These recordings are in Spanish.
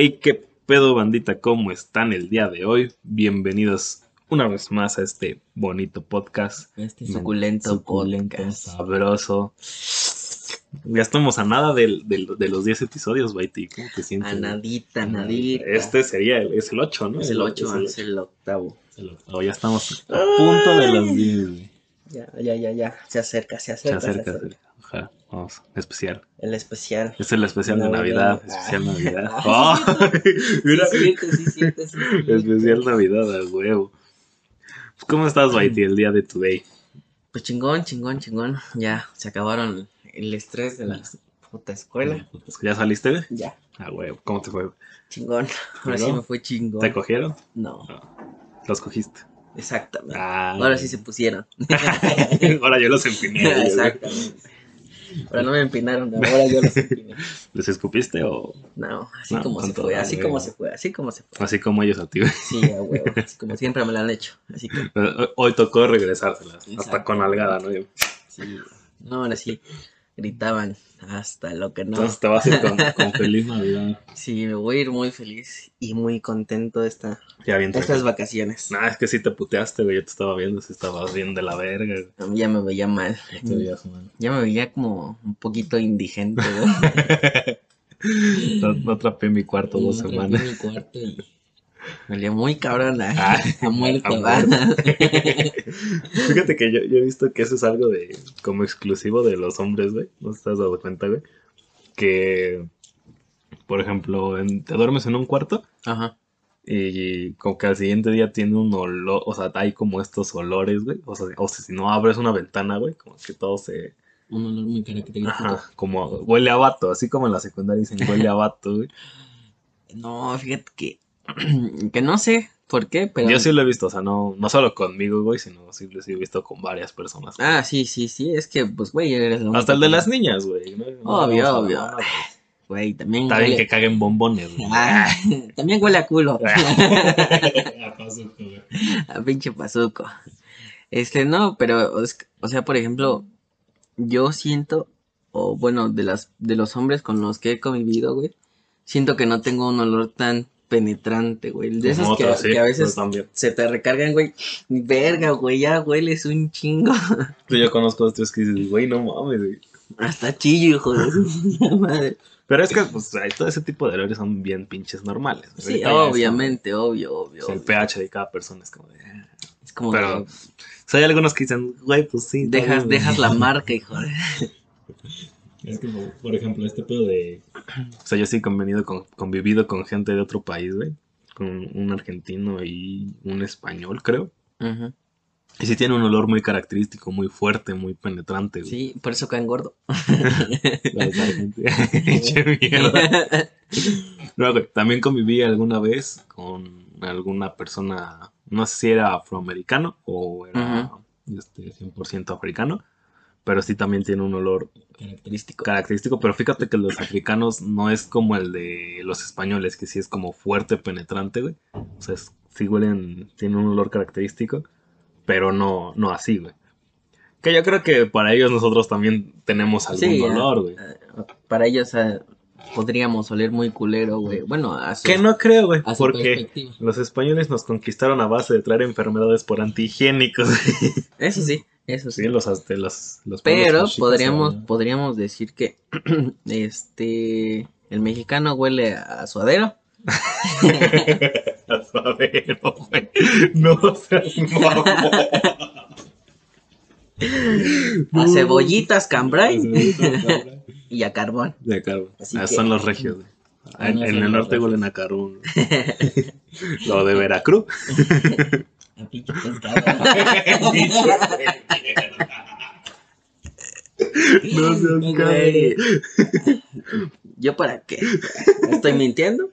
Hey, qué pedo bandita, ¿cómo están el día de hoy? Bienvenidos una vez más a este bonito podcast. Este suculento, Suculento, podcast. sabroso. Ya estamos a nada del- de los 10 episodios, Baiti. ¿Cómo te sientes? A nadita, nadita. Este sería el, es el 8, ¿no? es el 8, es es el octavo. es el octavo. Ya estamos a punto de los 10, güey. Ya, ya, ya, ya. Se acerca, se Se acerca. se acerca. Especial. El especial. Es el especial de Navidad. Especial Ah. Navidad. Ah, ¡Oh! Mira, Sí, sí, sí, especial Navidad, a huevo. Pues, ¿Cómo estás, Baiti, el día de today? Pues chingón, chingón, chingón. Ya, se acabaron el estrés de la puta escuela. Pues, ¿Ya saliste? Ya, A huevo. ¿Cómo te fue? chingón. Ahora sí me fue chingón. ¿Te cogieron? No, Los cogiste. exactamente. Ah, Ahora sí se pusieron. Ahora yo los empiné. Exactamente. Ahora no me empinaron, ahora yo los empiné. ¿Les escupiste o No, así No, como se fue, así como se fue, así como se fue. así como ellos a ti? güey? Sí, a huevo, así como siempre me lo han hecho. Así que, Hoy- tocó regresárselas. Hasta con algada, ¿no? sí. No, ahora sí, gritaban hasta lo que no. Entonces te vas a ir con, con feliz Navidad. Sí, me voy a ir muy feliz y muy contento de esta, Ya bien. estas vacaciones. Nah, es que sí te puteaste, güey. Yo te estaba viendo, si estabas bien de la verga. güey. Ya me veía mal. Ya te veías mal. Ya me veía como un poquito indigente, ¿no? No, no atrapé mi cuarto dos Me semanas. mi cuarto y me olía muy cabrón a, Ah, a muerto, a ¿va? Fíjate que yo, yo he visto que eso es algo de como exclusivo de los hombres, güey. ¿No te has dado cuenta, güey? Que, por ejemplo, en- te duermes en un cuarto Ajá. y como que al siguiente día tiene un olor, o sea, hay como estos olores, güey. O sea, o sea, si no abres una ventana, güey, como que todo se... Un olor muy característico. Ajá, como huele a vato, así como en la secundaria dicen huele a vato, güey. No, fíjate que, que no sé por qué, pero... Yo sí lo he visto, o sea, no, no solo conmigo, güey, sino sí lo sí he visto con varias personas. Ah, sí, sí, sí, es que, pues, güey, eres lo Hasta el de las niñas, güey. ¿no? Obvio, obvio. güey. También Está bien que caguen bombones, güey. Ah, también huele a culo. A paso, güey. a pinche pazuco. Este, no, pero, o sea, por ejemplo, yo siento, o bueno, de las, de los hombres con los que he convivido, güey, siento que no tengo un olor tan penetrante, güey. De esos Como que, otros, sí, que a veces también. se te recargan, güey. Verga, güey, ya hueles un chingo. Pero yo conozco a estos que dices, güey, no mames, güey. Hasta chillo, hijo de su madre. Pero es que, pues, todo ese tipo de olores son bien pinches normales. Sí, Ahorita obviamente, obvio, obvio. el pH de cada persona es como de... ah. Es como Pero, que o sea, hay algunos que dicen, güey, pues sí. dejas, dejas la marca, hijo de... Es como, por ejemplo, este pedo de... O sea, yo sí he convenido con, convivido con gente de otro país, güey. Con un argentino y un español, creo. Y sí tiene un olor muy característico, muy fuerte, muy penetrante, güey. Sí, por eso caen gordo. Mierda. No, güey, también conviví alguna vez con alguna persona, no sé si era afroamericano o era este, 100% africano, pero sí también tiene un olor Característico. característico, pero fíjate que los africanos no es como el de los españoles, que sí es como fuerte, penetrante, güey. O sea, es- sí huelen, tienen un olor característico, pero no, no así, güey. Que yo creo que para ellos nosotros también tenemos algún Sí, olor, güey. eh, para ellos eh, podríamos oler muy culero, güey. Bueno, a su, Que no creo, güey, porque los españoles nos conquistaron a base de traer enfermedades por antihigiénicos. Eso sí, eso sí. sí, los, azte- los, los Pero podríamos, podríamos decir que este el mexicano huele a suadero, A suadero, güey. No seas a cebollitas cambray De y a carbón. carbón. Así Ah, que- Son los regios, güey. Ah, En, en el norte huelen a carbón. Lo de Veracruz. A pinche pescado. No seas Güey. Yo para qué? ¿Estoy mintiendo?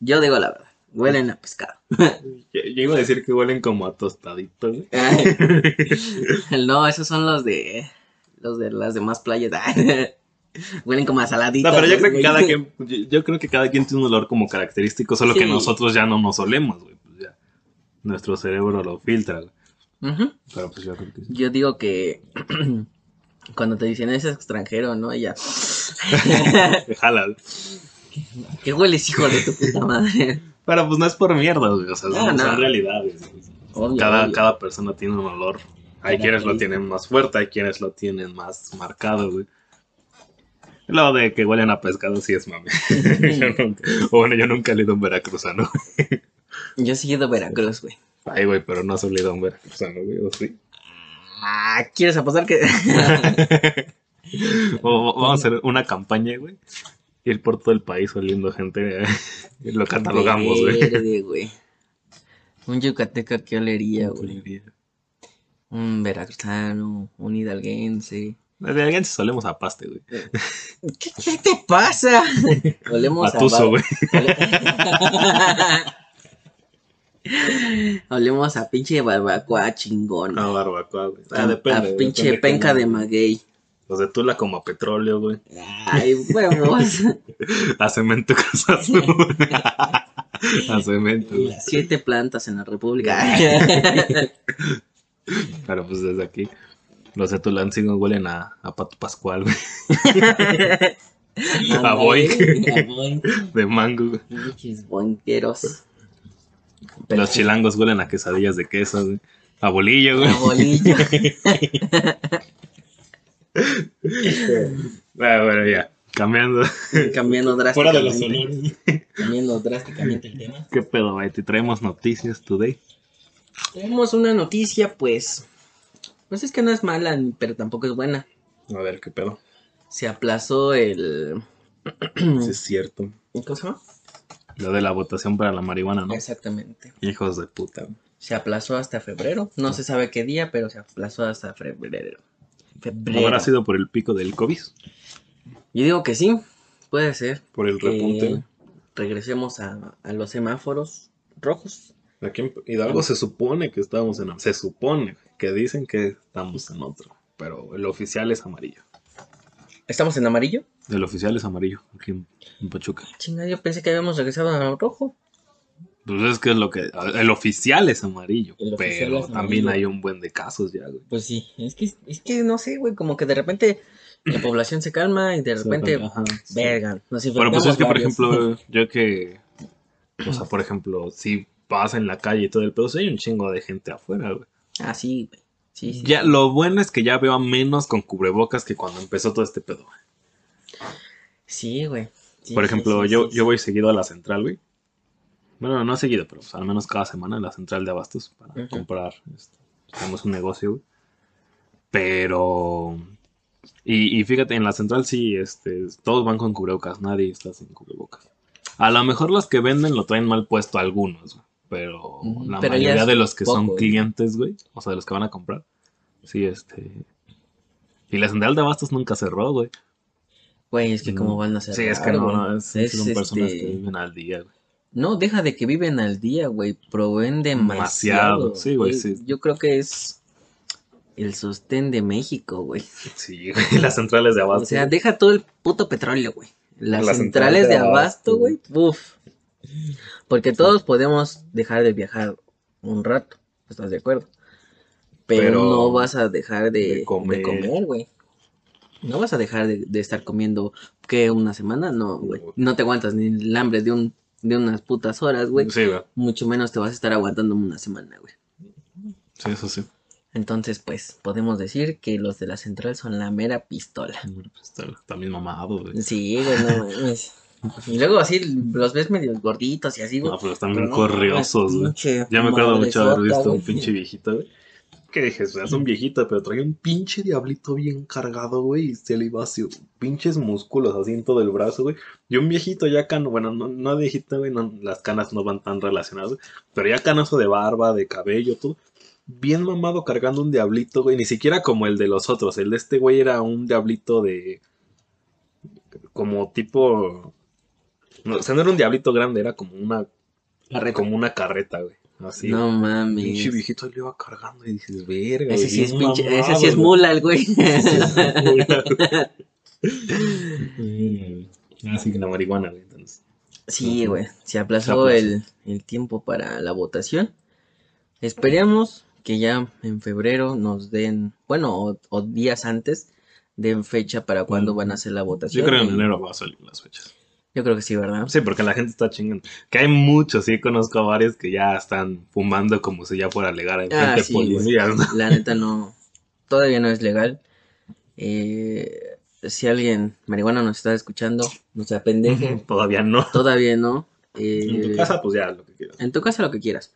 Yo digo la verdad. Huelen a pescado. Yo, yo iba a decir que huelen como a tostaditos, güey. No, esos son los de los de las demás playas. Huelen como a saladitos. No, pero yo creo que cada quien, yo, yo creo que cada quien tiene un olor como característico, solo que nosotros ya no nos olemos, güey. Nuestro cerebro lo filtra. Pero pues yo creo que sí. Yo digo que cuando te dicen es extranjero, ¿no? Ya. Jala. ¿Qué hueles, hijo de tu puta madre? Pero pues no es por mierda, güey. O sea, No, son, no. realidades. Obvio, cada, obvio. cada persona tiene un olor. Hay quienes lo tienen más fuerte, hay quienes lo tienen más marcado, güey. Lo de que huelen a pescado sí es mame. Yo nunca- o bueno, yo nunca he a un veracruzano. Yo sí he ido a Veracruz, güey. Ay, güey, pero no has olido a un veracruzano, güey, ¿o sí? Ah, ¿quieres apostar que...? O- vamos a hacer una campaña, güey. Ir por todo el país oliendo gente. eh, y lo catalogamos, güey. Un yucateca, ¿qué olería, güey? Un veracruzano, un hidalguense. De alguien solemos a paste, güey. ¿Qué, qué te pasa? Olemos a... Güey. Olemos a pinche barbacoa chingón. Una barbacoa, güey. a, Ah, depende. a pinche depende penca de maguey. Los de Tula como a petróleo, güey. Ay, huevos. A cemento Azul. a cemento, güey. Siete plantas en la República. Pero pues desde aquí. Los de Tulancingo huelen a, a Pato Pascual, güey. A. A. De mango, güey. Pinches Los chilangos huelen a quesadillas de queso, güey. A bolillo, güey. A bolillo. Ah, bueno, ya. Cambiando. Cambiando Fuera de los drásticamente. olores. Cambiando drásticamente el tema. ¿Qué pedo, güey? Te traemos noticias today. Tenemos una noticia, pues. Pues es que no es mala, pero tampoco es buena. A ver, ¿qué pedo? Se aplazó el. Sí, es cierto. ¿Cómo se llama? Lo de la votación para la marihuana, ¿no? Exactamente. Hijos de puta. Se aplazó hasta febrero. No se sabe qué día, pero se aplazó hasta febrero. Febrero. ¿Habrá sido por el pico del COVID? Yo digo que sí. Puede ser. Por el repunte. regresemos a, a los semáforos rojos. Aquí en Hidalgo se supone que estamos en... Se supone que dicen que estamos en otro. Pero el oficial es amarillo. ¿Estamos en amarillo? El oficial es amarillo aquí en, en Pachuca. Chinga, yo pensé que habíamos regresado a rojo. Pues es que es lo que... El oficial es amarillo. Oficial pero es también amarillo. hay un buen de casos ya, güey. Pues sí, es que, es que no sé, güey, como que de repente la población se calma y de repente, Ajá, sí. verga, nos Bueno, pues es que, por varios. ejemplo, yo que... O sea, por ejemplo, si vas en la calle y todo el pedo, sí hay un chingo de gente afuera, güey. Ah, sí, güey. Sí, sí. Ya, lo bueno es que ya veo a menos con cubrebocas que cuando empezó todo este pedo. güey. Sí, güey. Sí, Por ejemplo, sí, yo, sí, yo voy seguido a la central, güey. Bueno, no seguido, pero pues, al menos cada semana a la central de abastos para comprar. este, tenemos un negocio, güey. Pero... Y, y fíjate, en la central sí, este, todos van con cubrebocas, nadie está sin cubrebocas. A lo mejor los que venden lo traen mal puesto algunos, güey. Pero la pero mayoría de los que son güey. clientes, güey, o sea, de los que van a comprar, sí, este... Y la central de abastos nunca cerró, güey. Güey, es que No. cómo van a ser. Sí, es que no, no, es- son personas que viven al día, güey. No, deja de que viven al día, güey. Proveen demasiado. Demasiado, sí, güey, sí. Yo creo que es el sostén de México, güey. Sí, güey, las centrales de abasto. O sea, deja todo el puto petróleo, güey. Las, Las centrales centrales de abasto, güey. Uf. Porque todos podemos dejar de viajar un rato. ¿Estás de acuerdo? Pero, Pero no vas a dejar de, comer, güey. No vas a dejar de, de estar comiendo, ¿qué? ¿Una semana? No, güey. No. Te aguantas ni el hambre de, un, de unas putas horas, güey. Sí, güey. Mucho menos te vas a estar aguantando una semana, güey. Sí, eso sí. Entonces, pues, podemos decir que los de la central son la mera pistola. Bueno, pues, está, está bien mamado, güey. Sí, güey, no mames. Y luego así los ves medio gorditos y así, güey. No, pero están bien No, corriosos, güey. Ya me acuerdo mucho haber visto un pinche viejito, güey. Que dije, o sea, es un viejito, pero traía un pinche diablito bien cargado, güey. Y se le iba así, pinches músculos así en todo el brazo, güey. Y un viejito ya cano, bueno, no, no viejito, güey, no, las canas no van tan relacionadas, güey. Pero ya canoso de barba, de cabello, todo. Bien mamado cargando un diablito, güey. Ni siquiera como el de los otros. El de este güey era un diablito de. Como tipo. No, o sea, no era un diablito grande, era como una. Como una carreta, güey. Así. No Pinche mames. viejito le iba cargando y dices, verga. Ese sí es pinche, mamado, ese sí es mula, el güey. Así que la marihuana, güey. Entonces. Sí, güey. Se aplazó Se el, el tiempo para la votación. Esperemos que ya en febrero nos den, bueno, o, o días antes, den fecha para cuándo van a hacer la votación. Yo creo que en enero va a salir las fechas. Yo creo que sí, ¿verdad? Sí, porque la gente está chingando. Que hay muchos, sí, conozco a varios que ya están fumando como si ya fuera legal en Ah, sí, güey. policías, ¿no? La neta no, todavía no es legal. Eh, si alguien marihuana nos está escuchando, no se apendeje, Todavía no. todavía no. Eh, En tu casa, pues ya, lo que quieras. en tu casa lo que quieras.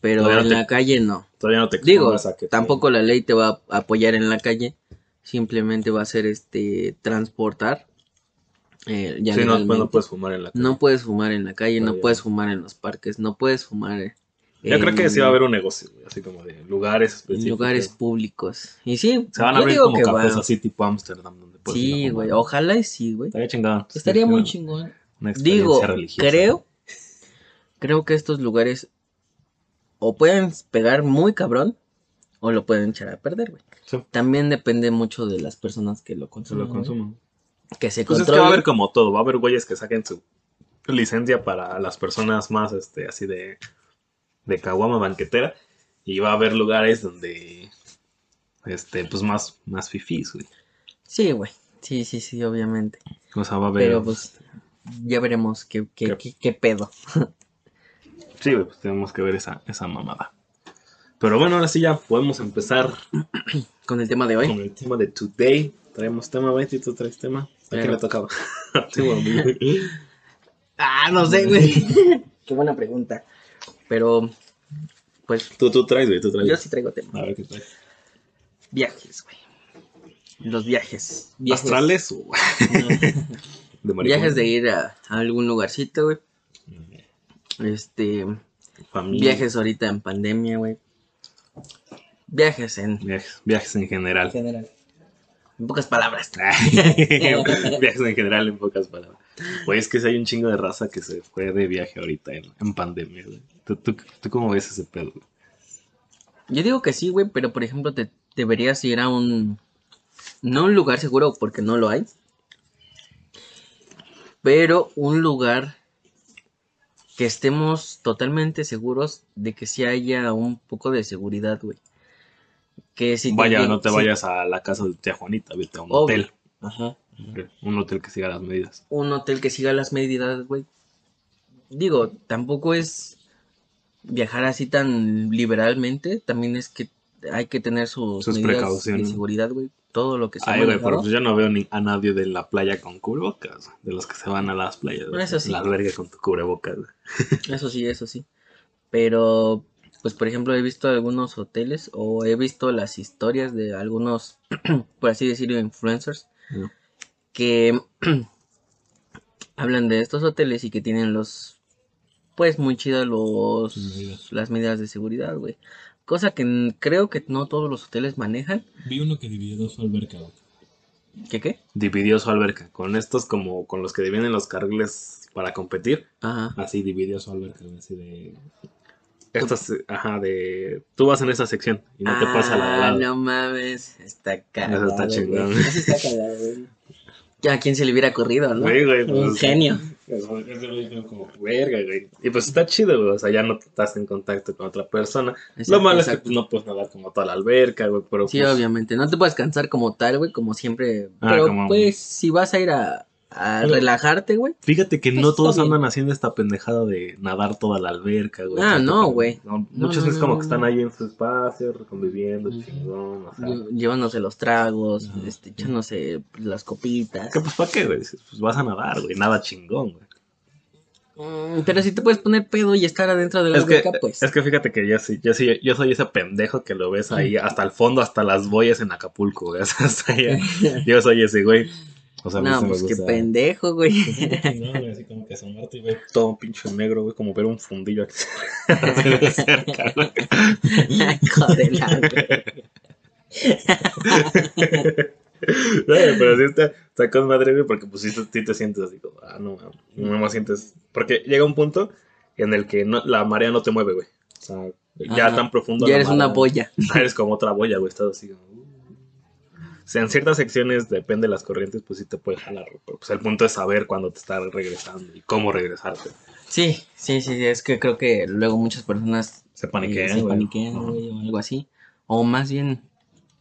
Pero Todavía no en te- la calle no. Todavía no te Digo, expongas a que te- tampoco la ley te va a apoyar en la calle. Simplemente va a ser este transportar. Eh, ya Sí, no, pues no puedes fumar en la calle. No puedes fumar en la calle, no Todavía puedes no. fumar en los parques, no puedes fumar eh, Yo creo que sí va a haber un negocio, así como de lugares específicos. lugares públicos. Y sí, Se van a abrir como cafés así tipo a Sí, güey, ojalá y sí, güey. Estaría chingado. Estaría muy Una- chingón. una Digo, religiosa. creo, creo que estos lugares o pueden pegar muy cabrón o lo pueden echar a perder, güey. Sí, También depende mucho de las personas que lo lo güey. Que se Pues es que controlen. va a haber como todo. Va a haber güeyes que saquen su licencia para las personas más, este, así de, de caguama banquetera. Y va a haber lugares donde, este, pues más, más fifís, güey. Sí, güey. Sí, sí, sí, obviamente. O sea, va a haber... Pero pues ya veremos qué, qué, ¿Qué? qué- qué pedo. Sí, güey, pues tenemos que ver esa, esa mamada. Pero bueno, ahora sí ya podemos empezar Con el tema de hoy. con el tema de today. Traemos tema, Betty, tú traes tema. ¿A quién Claro. le tocaba? Ah, no sé, güey. Qué buena pregunta. Pero, pues, tú, tú traes, güey, tú traes. yo sí traigo tema. A ver qué traes. Viajes, güey. Los viajes. Viajes, ¿Astrales o de viajes de ir a, a algún lugarcito, güey. Este, Familia. viajes ahorita en pandemia, güey. Viajes en Viajes, viajes en general. general. En pocas palabras. viajes en general, en pocas palabras. Güey, es que si hay un chingo de raza que se fue de viaje ahorita en, en pandemia, güey. ¿Tú, tú, tú cómo ves ese pedo, güey? Yo digo que sí, güey, pero por ejemplo, te deberías ir a un. No un lugar seguro, porque no lo hay. Pero un lugar que estemos totalmente seguros de que sí haya un poco de seguridad, güey. Que si Vaya, no te vayas a la casa de tía Juanita, vete a un Obvio. hotel. Ajá. Un hotel que siga las medidas. Un hotel que siga las medidas, güey. Digo, tampoco es viajar así tan liberalmente. También es que hay que tener sus, Sus medidas precauciones. de seguridad, güey. Todo lo que se Ay, güey, pero pues yo no veo ni a nadie de la playa con cubrebocas. De los que se van a las playas. Eso sí. La alberga con tu cubrebocas. güey. Eso sí, eso sí. Pero, pues por ejemplo, he visto algunos hoteles o he visto las historias de algunos, por así decirlo, influencers No. que hablan de estos hoteles y que tienen los, pues muy chidos los, las medidas de seguridad, güey. Cosa que creo que no todos los hoteles manejan. Vi uno que dividió su alberca. ¿Qué qué? Dividió su alberca. Con estos como con los que dividen los carriles para competir. Ajá. Así dividió su alberca. Así de... Estas, ajá, de... Tú vas en esa sección y no te pasa la Ah, no mames, está cagado. está chingón. Eso está cagado, güey. ¿A quién se le hubiera ocurrido, no? Güey, güey, Un pues, genio. Eso, güey quedó como verga, güey. Y pues está chido, güey. O sea, ya no estás en contacto con otra persona. Exacto, Lo malo es que pues, no puedes nadar como toda la alberca, güey. Pero Sí, pues, obviamente. No te puedes cansar como tal, güey, como siempre. Ah, Pero como- pues, si vas a ir a, a Pero- relajarte, güey. Fíjate que Pues no todos bien. andan haciendo esta pendejada de nadar toda la alberca, güey. Ah, no, güey. no, No, muchos no, es no, como no, que están ahí en su espacio, conviviendo, chingón. O sea, lle- Llevándose los tragos, este, echándose las copitas. que pues, ¿para qué, güey? Pues vas a nadar, güey. Nada chingón, güey. Mm, pero si te puedes poner pedo y estar adentro de la Es que, alberca, pues. es que fíjate que yo sí, yo sí, yo soy ese pendejo que lo ves ahí hasta el fondo, hasta las boyas en Acapulco, güey. Hasta allá. Yo soy ese güey. O sea, a mí no, me pues qué pendejo, güey. No, güey, así como que asomarte y ver. todo pinche negro, güey, como ver un fundillo aquí de cerca. Güey, pero sí está, está con madre, güey, porque pues sí, te- sí te sientes así como, ah, no, no más sientes, porque llega un punto en el que no, la marea no te mueve, güey. O sea, ya Ajá. tan profundo. Ya la eres una boya. Eres como otra boya, güey, estás así como, uh. Sea, en ciertas secciones, depende de las corrientes, pues sí te puede jalar, pero pues el punto es saber cuándo te está regresando y cómo regresarte. Sí, sí, sí, es que creo que luego muchas personas Se paniquean, se paniquean, güey, o algo así. O más bien,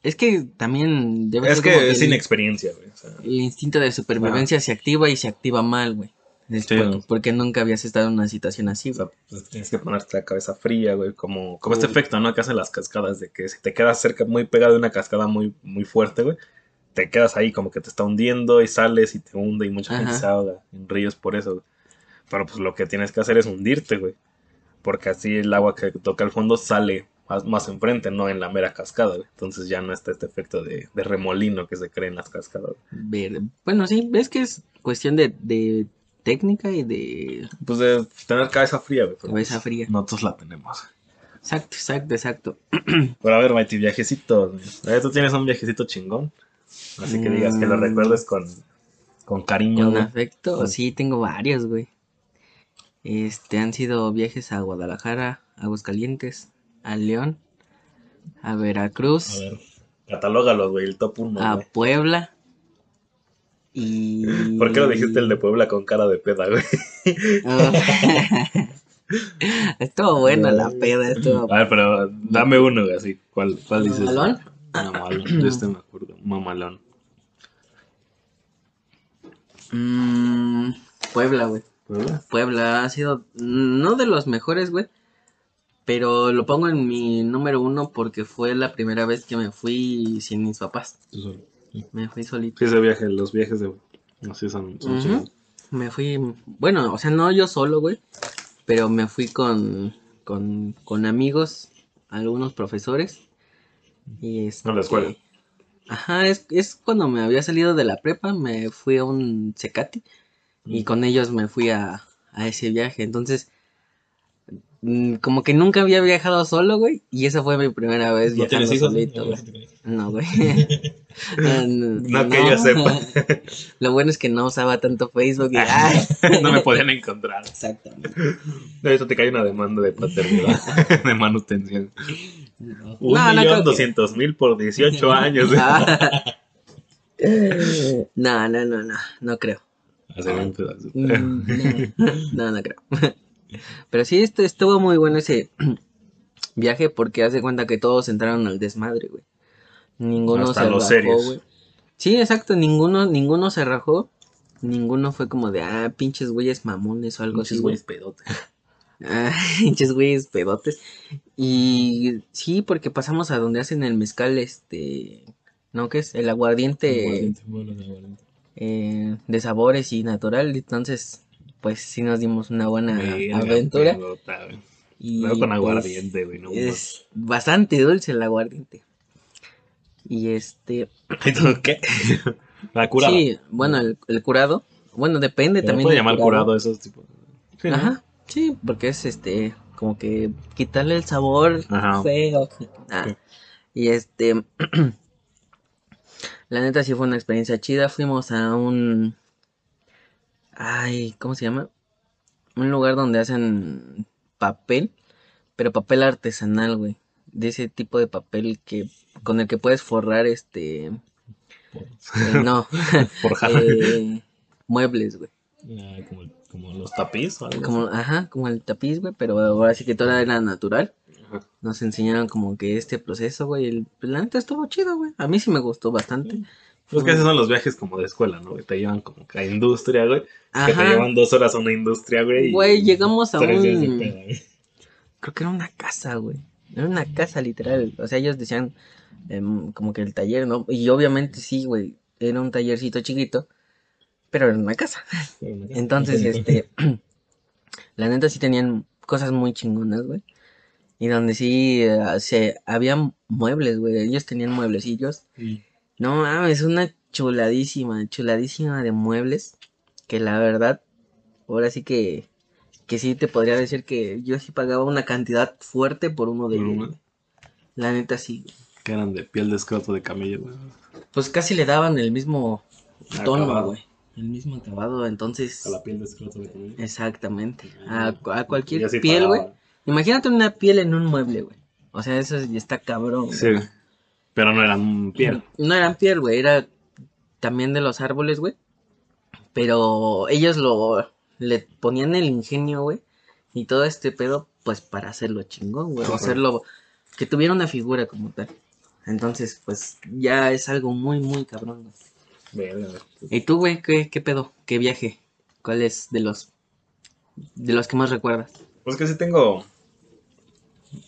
es que también debe Es ser que es el, inexperiencia, güey. O sea, el instinto de supervivencia se activa y se activa mal, güey. Es Sí. por- porque nunca habías estado en una situación así, O sea, güey. pues tienes que ponerte la cabeza fría, güey, como, como este efecto, ¿no? Que hacen las cascadas, de que si te quedas cerca, muy pegado de una cascada muy, muy fuerte, güey, te quedas ahí como que te está hundiendo y sales y te hunde y mucha gente Ajá. se ahoga en ríos por eso, güey. Pero pues lo que tienes que hacer es hundirte, güey, porque así el agua que toca el fondo sale más, más enfrente, no en la mera cascada, güey. Entonces ya no está este efecto de, de remolino que se crea en las cascadas. Bueno, sí, ves que es cuestión de, de técnica y de Pues de tener cabeza fría, güey. cabeza pues, fría. Nosotros la tenemos. Exacto, exacto, exacto. Pero a ver, Mighty. A ver, Tú tienes un viajecito chingón. Así que digas que lo Mm. recuerdes con, con cariño, Con güey. afecto, Con- sí, tengo varios, güey. Este, han sido viajes a Guadalajara, a Aguascalientes, a León, a Veracruz, A ver. Catalógalos, güey, el top 1. a Puebla y... ¿Por qué lo dijiste el de Puebla con cara de peda, güey? estuvo buena la peda, estuvo... A ver, pero dame uno, güey, así. ¿Cuál, cuál dices? ¿Mamalón? Mamalón, de este me acuerdo. Mamalón. Mm, Puebla, güey. ¿Puebla? Puebla ha sido no de los mejores, güey. Pero lo pongo en mi número uno porque fue la primera vez que me fui sin mis papás. Tú solo. Me fui solito. Sí, ese viaje, los viajes de... Así son, son. Me fui, bueno, o sea, no yo solo, güey. Pero me fui con, con, con amigos, algunos profesores. Y este, A la escuela. Ajá, es, es cuando me había salido de la prepa, me fui a un Cecati. Mm. Y con ellos me fui a, a ese viaje. Entonces, como que nunca había viajado solo, güey. Y esa fue mi primera vez ¿No viajando tienes hijos? solito, güey. No, güey. Ah, No que yo sepa. Lo bueno es que no usaba tanto Facebook. Y, ay. no me podían encontrar. Exactamente. De hecho, te cae una demanda de paternidad, de manutención. Un millón doscientos mil por 18 años. Ah. No, no, no, no, no creo. Hacer un pedazo. Mm, no, no creo. Pero sí, este, estuvo muy bueno ese viaje porque hace cuenta que todos entraron al desmadre, güey. Ninguno Hasta se los rajó, güey. Sí, exacto, ninguno, ninguno se rajó. Ninguno fue como de, ah, pinches güeyes mamones o algo así. Pinches güey. güeyes pedotes. Ah, pinches güeyes pedotes. Y sí, porque pasamos a donde hacen el mezcal, este, ¿no? ¿Qué es? El aguardiente Aguardiente, bueno, de aguardiente. eh, de sabores y natural. Entonces, pues sí nos dimos una buena aventura. Y Luego con pues, aguardiente, güey. No, es bastante dulce el aguardiente. Y este, ¿Y tú qué? La curada. sí, bueno, el, el curado, bueno, depende ¿Se también. puede llamar curado esos tipos? Sí, ¿no? Ajá, sí, porque es este, como que quitarle el sabor Ajá. feo. Ah, Sí. Y este, la neta sí fue una experiencia chida. Fuimos a un, ay, ¿cómo se llama? Un lugar donde hacen papel, pero papel artesanal, güey. De ese tipo de papel que con el que puedes forrar este, eh, no, Forjar. eh, muebles, güey. Ah, como, como los tapiz o algo Como, ajá, como el tapiz, güey, pero ahora sí que todo era natural. Ajá. Nos enseñaron como que este proceso, güey, el la neta estuvo chido, güey. A mí sí me gustó bastante. Pues que esos son los viajes como de escuela, ¿no? Que te llevan como que a industria, güey. Que te llevan dos horas a una industria, güey. y- Güey, llegamos a un... Creo que era una casa, güey. Era una casa literal. O sea, ellos decían em, como que el taller, ¿no? Y obviamente sí, güey. Era un tallercito chiquito, pero era una casa. Entonces, este, la neta sí tenían cosas muy chingonas, güey. Y donde sí eh, se había muebles, güey. Ellos tenían mueblecillos. Y No mames, una chuladísima, chuladísima de muebles. Que la verdad, ahora sí que, que sí te podría decir que yo sí pagaba una cantidad fuerte por uno de ellos. La neta sí. Que eran de piel de escroto de camello, güey. Pues casi le daban el mismo tono, Acabado. güey. El mismo acabado, entonces. a la piel de escroto de camello. Exactamente. A, a Y cualquier piel, güey. Imagínate una piel en un mueble, güey. O sea, eso ya está cabrón. Sí, güey. Pero no eran piel. No eran piel, güey. Era también de los árboles, güey. Pero ellos lo le ponían el ingenio, güey. Y todo este pedo, pues para hacerlo chingón, güey. Hacerlo que tuviera una figura como tal. Entonces, pues ya es algo muy, muy cabrón, güey. ¿Y tú, güey? ¿Qué, qué pedo? ¿Qué viaje? ¿Cuál es de los de los que más recuerdas? Pues que sí tengo.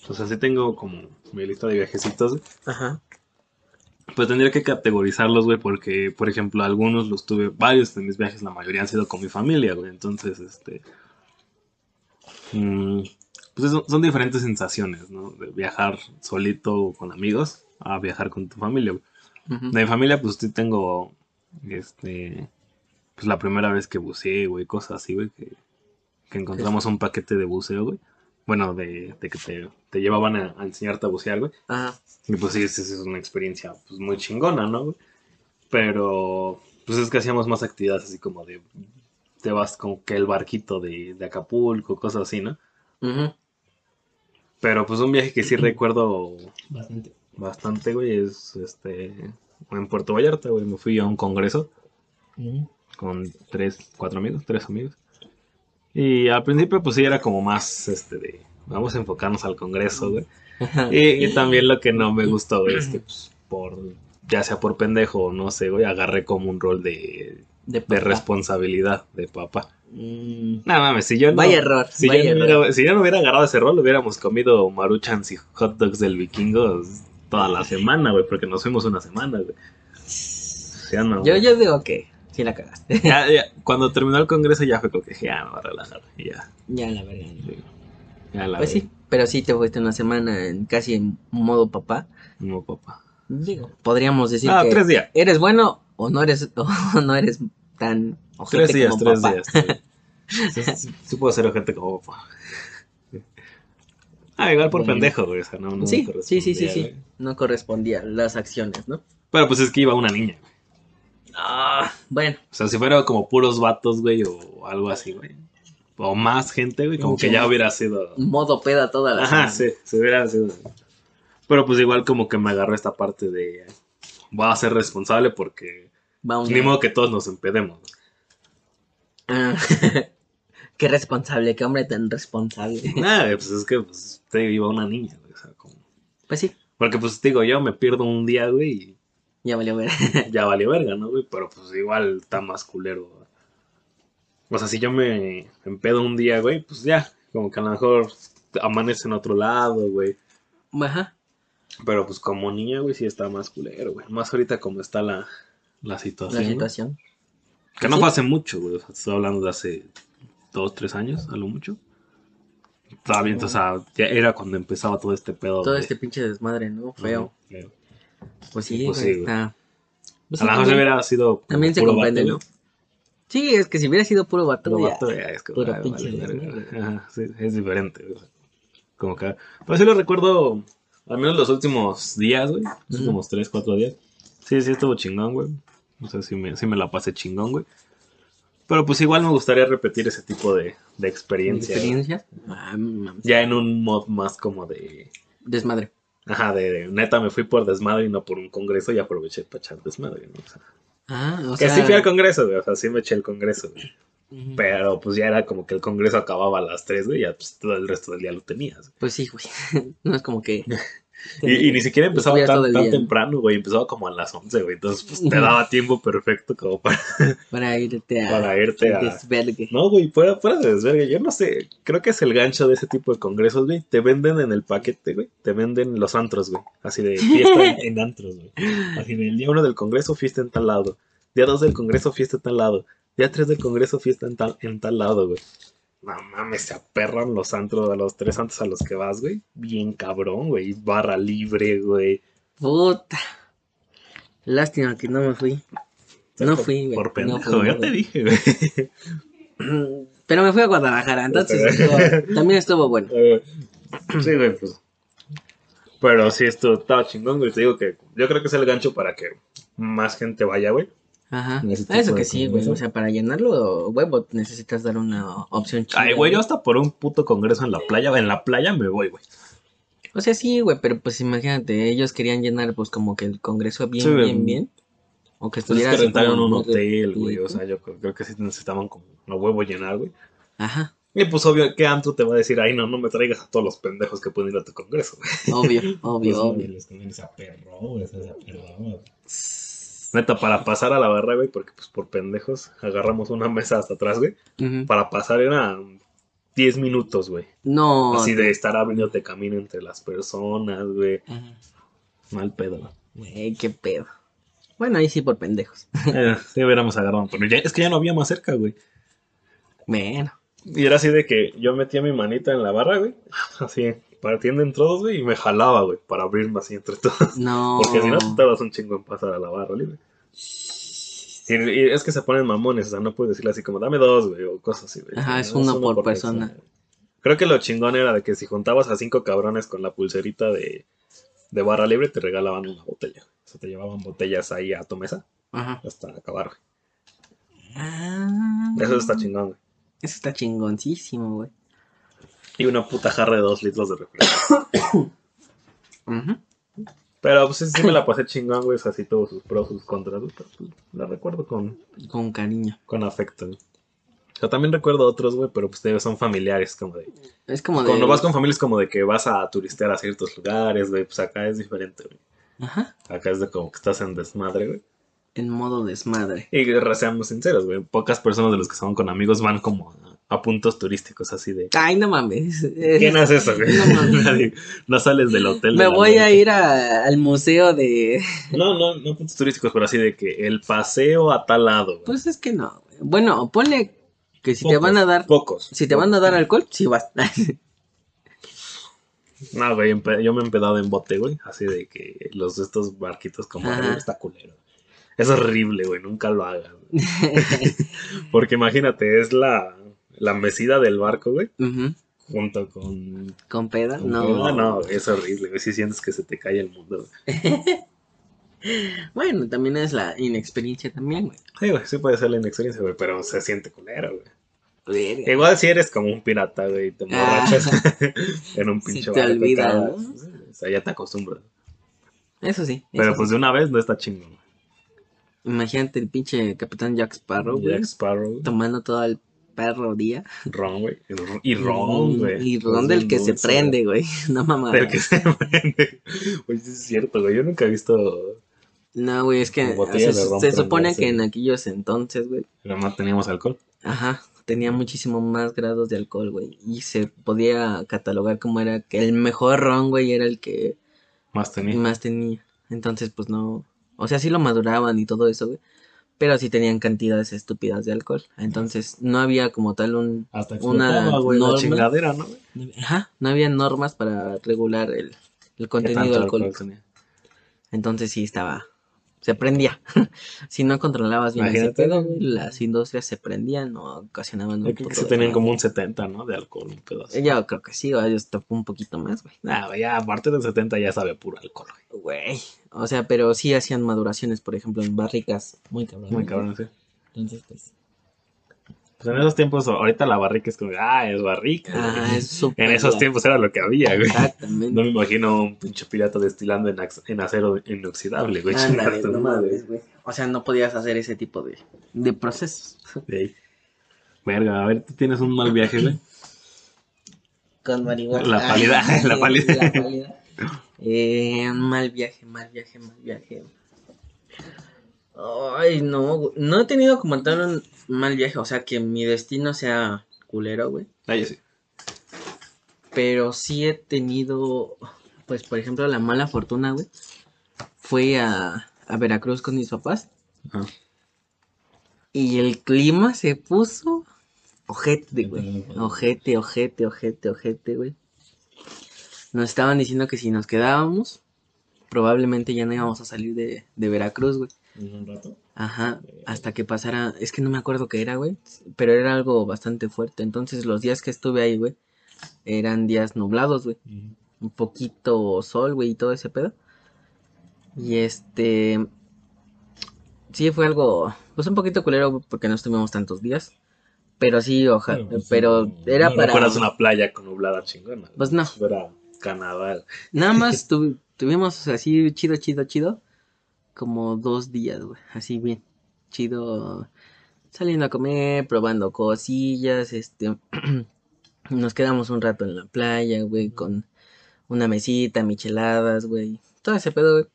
O sea, sí tengo como mi lista de viajecitos. güey. Ajá. Pues tendría que categorizarlos, güey, porque, por ejemplo, algunos los tuve, varios de mis viajes, la mayoría han sido con mi familia, güey. Entonces, este. mm, pues son, son diferentes sensaciones, ¿no? De viajar solito o con amigos a viajar con tu familia, güey. De mi familia, pues sí tengo, este, pues la primera vez que buceé, güey, cosas así, güey, que, que encontramos un paquete de buceo, güey. Bueno, de, de que te, te llevaban a, a enseñarte a bucear, güey. Ajá. Y pues sí, esa es una experiencia, pues muy chingona, ¿no, güey? Pero, pues es que hacíamos más actividades así como de, te vas como que el barquito de, de Acapulco, cosas así, ¿no? Ujú. Pero pues un viaje que sí recuerdo Bastante. bastante, güey, es este, en Puerto Vallarta, güey, me fui a un congreso. Ujú. con tres, cuatro amigos, tres amigos. Y al principio, pues sí, era como más, este, de, vamos a enfocarnos al Congreso, güey. Y, y también lo que no me gustó, güey, es que, pues, por, ya sea por pendejo o no sé, güey, agarré como un rol de, De, responsabilidad de papá. Mm, No mames, si yo no, Vaya error, si, vaya yo no hubiera, si yo no hubiera agarrado ese rol, hubiéramos comido maruchans y hot dogs del vikingo toda la semana, güey, porque nos fuimos una semana, güey. Ya no, Yo, yo digo que sí la cagaste. Ya, ya, cuando terminó el congreso ya fue como que dije, ya me voy a relajar. Ya, ya, la verdad. sí. ya la Pues sí, pero sí te fuiste una semana en casi en modo papá. No, papá. Digo, podríamos decir ah, que tres días. eres bueno o no eres o no eres tan ojete Tres días, como tres papá. días. tres. Sí, sí, sí puedo ser gente como papá. Ah, igual por Bueno. pendejo, güey. O sea, no, no Sí, sí, sí, sí, sí. No correspondía las acciones, ¿no? Pero pues es que iba una niña. güey. Ah, bueno, O sea, si fuera como puros vatos, güey, o algo así, güey. O más gente, güey, como que ya hubiera sido. modo peda toda la Ajá, semana. sí, se hubiera sido. Pero pues igual como que me agarró esta parte de. Voy a ser responsable porque. Vamos. Ni modo que todos nos empedemos. Ah, qué responsable, qué hombre tan responsable. Nada, pues es que pues, te iba una niña, güey. O sea, como. Pues sí, Porque pues digo, yo me pierdo un día, güey, y ya valió ver. ya valió verga, ¿no, güey? Pero pues igual está más culero. güey. O sea, si yo me empedo un día, güey, pues ya, como que a lo mejor amanece en otro lado, güey. Ajá. Pero pues como niña, güey, sí está más culero, güey. Más ahorita como está la, la situación. La ¿no? situación. Que no Sí. fue hace mucho, güey. O sea, estoy hablando de hace dos, tres años, a lo mucho. Estaba bien, o sea, ya era cuando empezaba todo este pedo. Todo este pinche desmadre, ¿no? Feo. Ajá, feo. Pues sí, Pues sí, está. Pues a lo mejor también, hubiera sido. también se comprende, ¿no? Sí, es que si hubiera sido puro vato, Puro ya. vato, ya es que, Puro ah, vale, desmadre. Ajá, sí, es diferente. Como que. Pero sí lo recuerdo, al menos los últimos días, güey. Los últimos tres, cuatro días. Sí, sí estuvo chingón, güey. O sea, sí me, sí me la pasé chingón, güey. Pero pues igual me gustaría repetir ese tipo de, de experiencia. güey. ¿Experiencia? Mames. Ya en un mod más como de. Desmadre. Ajá, de, de neta me fui por desmadre y no por un congreso y aproveché para echar desmadre, ¿no? O sea, Ah, o que sea. sí fui al congreso, güey. O sea, sí me eché el congreso, güey. Pero pues ya era como que el congreso acababa a las 3, güey, ya pues todo el resto del día lo tenías. Pues sí, güey. No es como que. Y, y ni siquiera empezaba tan, tan temprano, güey, empezaba como a las 11, güey, entonces pues te daba tiempo perfecto como para, Para irte a. para irte a... Desvergue. No, güey, fuera, fuera de desvergue, yo no sé, creo que es el gancho de ese tipo de congresos, güey, te venden en el paquete, güey, te venden los antros, güey, así de fiesta en, en antros, güey, así de el día uno del congreso, fiesta en tal lado, día dos del congreso, fiesta en tal lado, día tres del congreso, fiesta en tal, en tal lado, güey. No mames, se aperran los antros, a los tres antros a los que vas, güey. Bien cabrón, güey. Barra libre, güey. Puta. Lástima que no me fui. No fui, güey. Por No pendejo, fui, no te dije, güey. Pero me fui a Guadalajara, entonces estuvo- también estuvo bueno. Eh, sí, güey, pues. Pero sí, esto estaba chingón, güey. Te digo que yo creo que es el gancho para que más gente vaya, güey. Ajá. Tipo Eso que sí, güey. O sea, para llenarlo, huevo, necesitas dar una opción chida. Ay, güey, yo hasta por un puto congreso en la playa, en la playa me voy, güey. O sea, sí, güey, pero pues imagínate, ellos querían llenar pues como que el congreso bien, Sí, güey. bien, bien. O que estuviera que así rentaron como un hotel, güey. O sea, yo creo creo que sí necesitaban como a huevo llenar, güey. Ajá, Y pues obvio, ¿qué antro te va a decir? Ay, no, no me traigas a todos los pendejos que pueden ir a tu congreso, güey. obvio, obvio, Pues, obvio. conviene güey, aperró. Neta, para pasar a la barra, güey, porque pues por pendejos agarramos una mesa hasta atrás, güey. Para pasar eran 10 minutos, güey. No. Así de estar abriéndote camino entre las personas, güey. Mal pedo, güey. Güey, qué pedo. Bueno, ahí sí por pendejos. Eh, sí hubiéramos agarrado, pero ya, es que ya no había más cerca, güey. Bueno. Y era así de que yo metía mi manita en la barra, güey. Así, partiendo en todos, güey, y me jalaba, güey, para abrirme así entre todos. No. Porque si no, te tardas un chingo en pasar a la barra libre. Y, y es que se ponen mamones, o sea, no puedes decirle así como, dame dos, güey, o cosas así, güey. Ajá, es No, uno por persona. Creo que lo chingón era de que si juntabas a cinco cabrones con la pulserita de, de barra libre, te regalaban una botella. O sea, te llevaban botellas ahí a tu mesa Ajá. hasta acabar, güey. Ah, Eso está chingón, güey. Eso está chingoncísimo, güey. Y una puta jarra de dos litros de refresco. Ujú. Pero pues sí, sí me la pasé chingón, güey. O sea, sí tuvo sus pros, sus contras. Pero pues, la recuerdo con, Con cariño. con afecto, güey. O sea, también recuerdo otros, güey, pero pues te- son familiares, como de... Es como de. Cuando vas con familias como de que vas a turistear a ciertos lugares, güey, pues acá es diferente, güey. Ajá. Acá es de como que estás en desmadre, güey. En modo desmadre. Y seamos sinceros, güey. Pocas personas de los que son con amigos van como a, a puntos turísticos así de... Ay, no mames. ¿Quién hace eso, güey? No mames. No sales del hotel. Me voy a ir a- al museo de. No, no, no puntos turísticos, pero así de que el paseo a tal lado, güey. Pues es que no. güey. Bueno, ponle que si te van a dar. Pocos. Si te van a dar alcohol, sí vas. No, güey, yo me he empedado en bote, güey. Así de que los estos barquitos como está culero. Es horrible, güey. Nunca lo güey. Porque imagínate, es la, la mesida del barco, güey. Junto con. ¿Con peda? con No. peda. no, es horrible, güey. Si sientes que se te cae el mundo, güey. Bueno, también es la inexperiencia también, güey. Sí, güey, sí puede ser la inexperiencia, güey. Pero se siente culero, güey. Verga. Igual si eres como un pirata, güey. y Te emborrachas en un pinche te barco, olvida, cada- ¿no? O sea, ya te acostumbras. Eso sí. Pero eso pues de una vez no está chingón. Imagínate el pinche Capitán Jack Sparrow, güey. Jack Sparrow. Tomando todo el perro día. Ron, güey. Y ron, güey. Y ron del que se prende, güey. No mamá. Del que se prende. Oye, es cierto, güey. Yo nunca he visto. No, güey, es que se, supone que en aquellos entonces, güey, Pero no teníamos alcohol. ajá, tenía muchísimo más grados de alcohol, güey, y se podía catalogar como era que el mejor ron, güey, era el que Más tenía. más tenía. Entonces, pues no, o sea, sí lo maduraban y todo eso, güey, pero sí tenían cantidades estúpidas de alcohol. Entonces, no había como tal un Hasta Una la norma. chingadera, ¿no? ajá, no había normas para regular el, el ¿Qué contenido alcohólico. alcohol tenía? Entonces sí estaba, se prendía. si no controlabas bien ese pedo, las industrias se prendían o ocasionaban un creo que sí tenían como un 70, ¿no? De alcohol, un pedazo. Yo creo que sí, o ellos tocó un poquito más, güey. Nah, ya a partir del 70 ya sabe puro alcohol, güey. Güey. O sea, pero sí hacían maduraciones, por ejemplo, en barricas. Muy cabrón. Muy cabrón, sí. Entonces, pues. Pues en esos tiempos, ahorita la barrica es como, ah, es barrica. Ah, es. En esos tiempos era lo que había, güey. Exactamente. No me imagino un pinche pirata destilando en, acero inoxidable, güey. Ándale, no mames, güey. O sea, no podías hacer ese tipo de, de procesos. Verga, a ver, tú tienes un mal viaje, güey. Con marihuana. La pálida, la pálida. La pálida. Eh, mal viaje, mal viaje, mal viaje. Ay, no, no he tenido como tal un mal viaje, o sea, que mi destino sea culero, güey. Ah, yo sí. Pero sí he tenido, pues, por ejemplo, la mala fortuna, güey. Fui a, a Veracruz con mis papás Ajá. y el clima se puso ojete, güey. Ojete, ojete, ojete, ojete, güey. Nos estaban diciendo que si nos quedábamos, probablemente ya no íbamos a salir de, de Veracruz, güey. En un rato. Ajá, hasta que pasara, es que no me acuerdo qué era, güey, pero era algo bastante fuerte. Entonces los días que estuve ahí, güey, eran días nublados, güey. Un poquito sol, güey, y todo ese pedo. Y este... Sí, fue algo, pues un poquito culero, porque no estuvimos tantos días. Pero sí, ojalá, Pero, pues, pero no- era No para... una playa con nublada chingona. Pues no. Era Canadá. Nada más tuvi- tuvimos así chido, chido, chido. Como dos días, güey. Así bien. Chido. Saliendo a comer, probando cosillas, este. nos quedamos un rato en la playa, güey, con una mesita, micheladas, güey. Todo ese pedo, güey.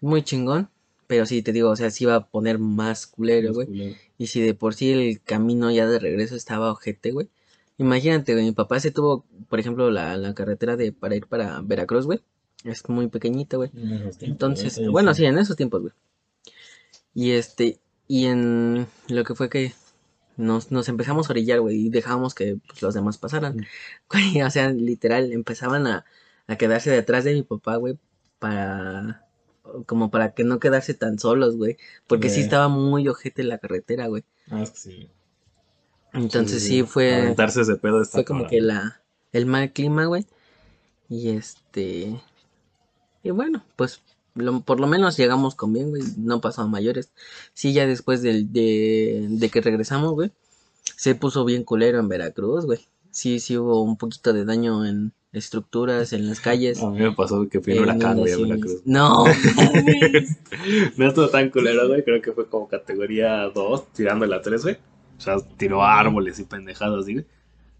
Muy chingón. Pero sí, te digo, o sea, sí iba a poner más culero, güey. Y si de por sí el camino ya de regreso estaba ojete, güey. Imagínate, güey, mi papá se tuvo, por ejemplo, la, la carretera de para ir para Veracruz, güey. Es muy pequeñita, güey. En tiempos, Entonces, bueno, sí, en esos tiempos, güey. Y este, y en lo que fue que nos, nos empezamos a orillar, güey, y dejábamos que pues, los demás pasaran. Güey, o sea, literal, empezaban a, a quedarse detrás de mi papá, güey, para, como para que no quedarse tan solos, güey. Porque sí estaba muy ojete la carretera, güey. Ah, es que sí. Entonces Sí, sí, fue, ese pedo fue como que la, el mal clima, güey. Y este, y bueno, pues lo- por lo menos llegamos con bien, güey, no pasó mayores. Sí, ya después del, de, de que regresamos, güey, se puso bien culero en Veracruz, güey. Sí, sí hubo un poquito de daño en estructuras, en las calles. A mí me pasó que fui en huracán, güey, a. Veracruz. No. No estuvo tan culero, güey. Creo que fue como categoría 2, tirando la 3, güey. O sea, tiró árboles y pendejadas, güey.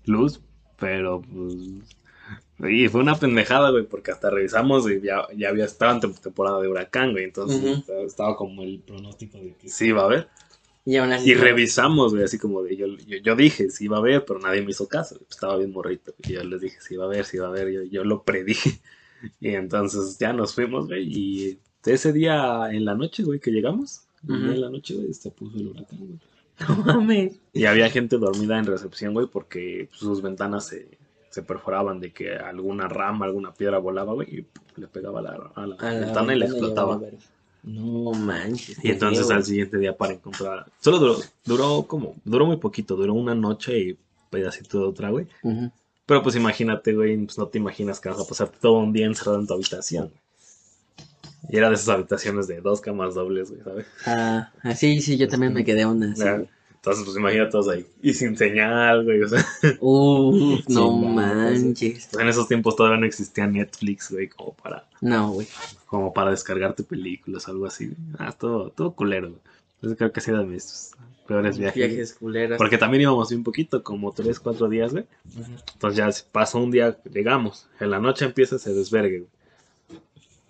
Luz, pero pues. Y fue una pendejada, güey, porque hasta revisamos y ya, ya había estado en tem- temporada de huracán, güey. Entonces estaba- estaba como el. Pronóstico de que Sí, iba a haber. y aún así. Y revisamos, güey, así como de. Yo, yo, yo dije, sí iba a haber, pero nadie me hizo caso. güey. Estaba bien morrito. Y yo les dije, sí iba a haber, sí iba a haber. Yo, yo lo predije. Y entonces ya nos fuimos, güey. Y ese día en la noche, güey, que llegamos. Ujú. En la noche, güey, se puso el huracán, güey. No mames. Y había gente dormida en recepción, güey, porque sus ventanas se, se perforaban de que alguna rama, alguna piedra volaba, güey, y pum, le pegaba a la, a la A la ventana y le ventana explotaba. No manches. Y entonces al siguiente día para encontrar... Solo duró, duró como, duró muy poquito, duró una noche y pedacito de otra, güey. Pero pues imagínate, güey, pues no te imaginas que vas a pasar todo un día encerrado en tu habitación. Y era de esas habitaciones de dos camas dobles, güey, ¿sabes? Ah, ah, sí, sí, yo también me quedé una. así, güey. Entonces, pues imagínate todos ahí. Y sin señal, güey, o sea... Uh, no manches. En esos tiempos todavía no existía Netflix, güey, como para, No, güey. como para descargarte películas, algo así. Ah, todo, todo culero, güey. Entonces creo que ha sido de mis peores viajes. Viajes culeros. Porque también íbamos un poquito, como tres, cuatro días, güey. Entonces ya pasa un día, llegamos. En la noche empieza ese desvergue, güey.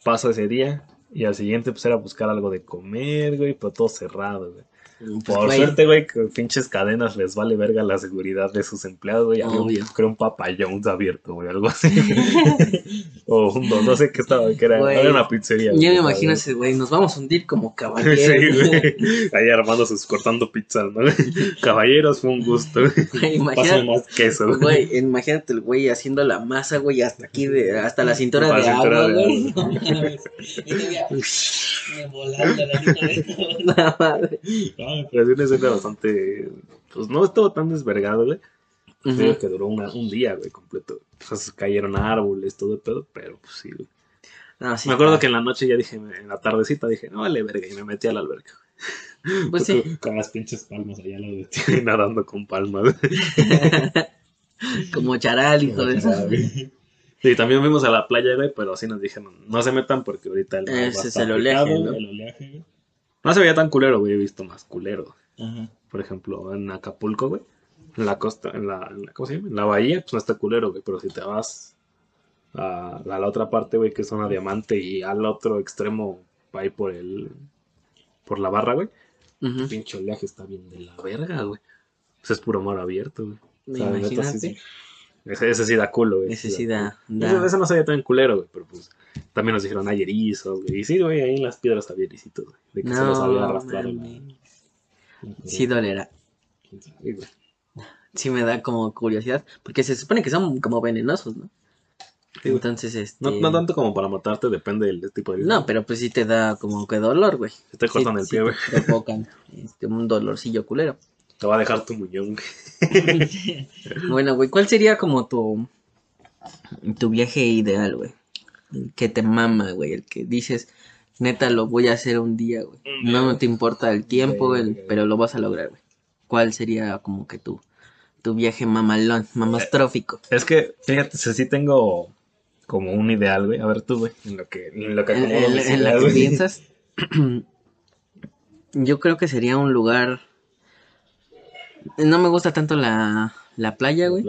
Pasa ese día y al siguiente pues era buscar algo de comer, güey, pero todo cerrado, güey. Pues, Por güey, suerte, güey, que pinches cadenas les vale verga la seguridad de sus empleados, güey. Obvio. creo un Papa John's abierto, güey, algo así. o un, no, no sé qué estaba, que era, Güey, era una pizzería. Ya güey, me imagino bien. ese güey, nos vamos a hundir como Sí, caballeros. güey. Ahí armando sus, cortando pizzas, ¿no? Caballeros, fue un gusto, güey. Güey, Imagínate, más queso, güey. güey, imagínate el güey haciendo la masa, güey, hasta aquí, de, hasta la cintura Hasta de la cintura agua, de güey. agua. No me volaba la. No, Ah, sí una escena bastante. Pues no estuvo tan desvergado, güey. Creo que duró una- un día, güey, completo. Pues cayeron árboles, todo el pedo, pero pues sí, güey. No, sí, Me acuerdo que en la noche ya dije, en la tardecita dije, no vale verga, y me metí a la alberca. Pues sí. con las pinches palmas allá lo de ti. Y nadando con palmas. Como charal, hijo de eso. Y también fuimos a la playa, güey, pero sí nos dijeron, no se metan porque ahorita el Ese es estar el oleaje, picado". ¿no? El oleaje, güey. No se veía tan culero, güey, he visto más culero. Ajá. Por ejemplo, en Acapulco, güey, en la costa, en la, en la- ¿cómo se llama? En la bahía, pues no está culero, güey, pero si te vas a, a la otra parte, güey, que es zona diamante y al otro extremo, ahí por el, por la barra, güey, Ujú. el pinche oleaje está bien de la verga, güey. Pues es puro mar abierto, güey. O sea, neta, sí, Imagínate. sí. Ese, ese sí da culo, güey. Ese sí da. da- Ese, ese no se veía tan culero, güey, pero pues también nos dijeron hay erizos, güey. Y sí, güey, ahí en las piedras había ericitos, güey. De que se los había No, arrastrado. la- Sí dolerá. Sí, me da como curiosidad. Porque se supone que son como venenosos, ¿no? Sí. Entonces, este... No, no tanto como para matarte, depende del tipo de No, pero pues sí te da como que dolor, güey. Te cortan Sí- el pie, güey. te provocan este, un dolorcillo culero. Te va a dejar tu muñón, güey. Bueno, güey, ¿cuál sería como tu tu viaje ideal, güey? El que te mama, güey, el que dices, neta, lo voy a hacer un día, güey. No güey. te importa el tiempo, ok. pero lo vas a lograr, güey. ¿Cuál sería como que tu tu viaje mamalón, mamastrófico? Es que, fíjate, si sí tengo como un ideal, güey. A ver tú, güey. En lo que, en lo que En, en- en la que güey. piensas, yo creo que sería un lugar. No me gusta tanto la, la playa, güey.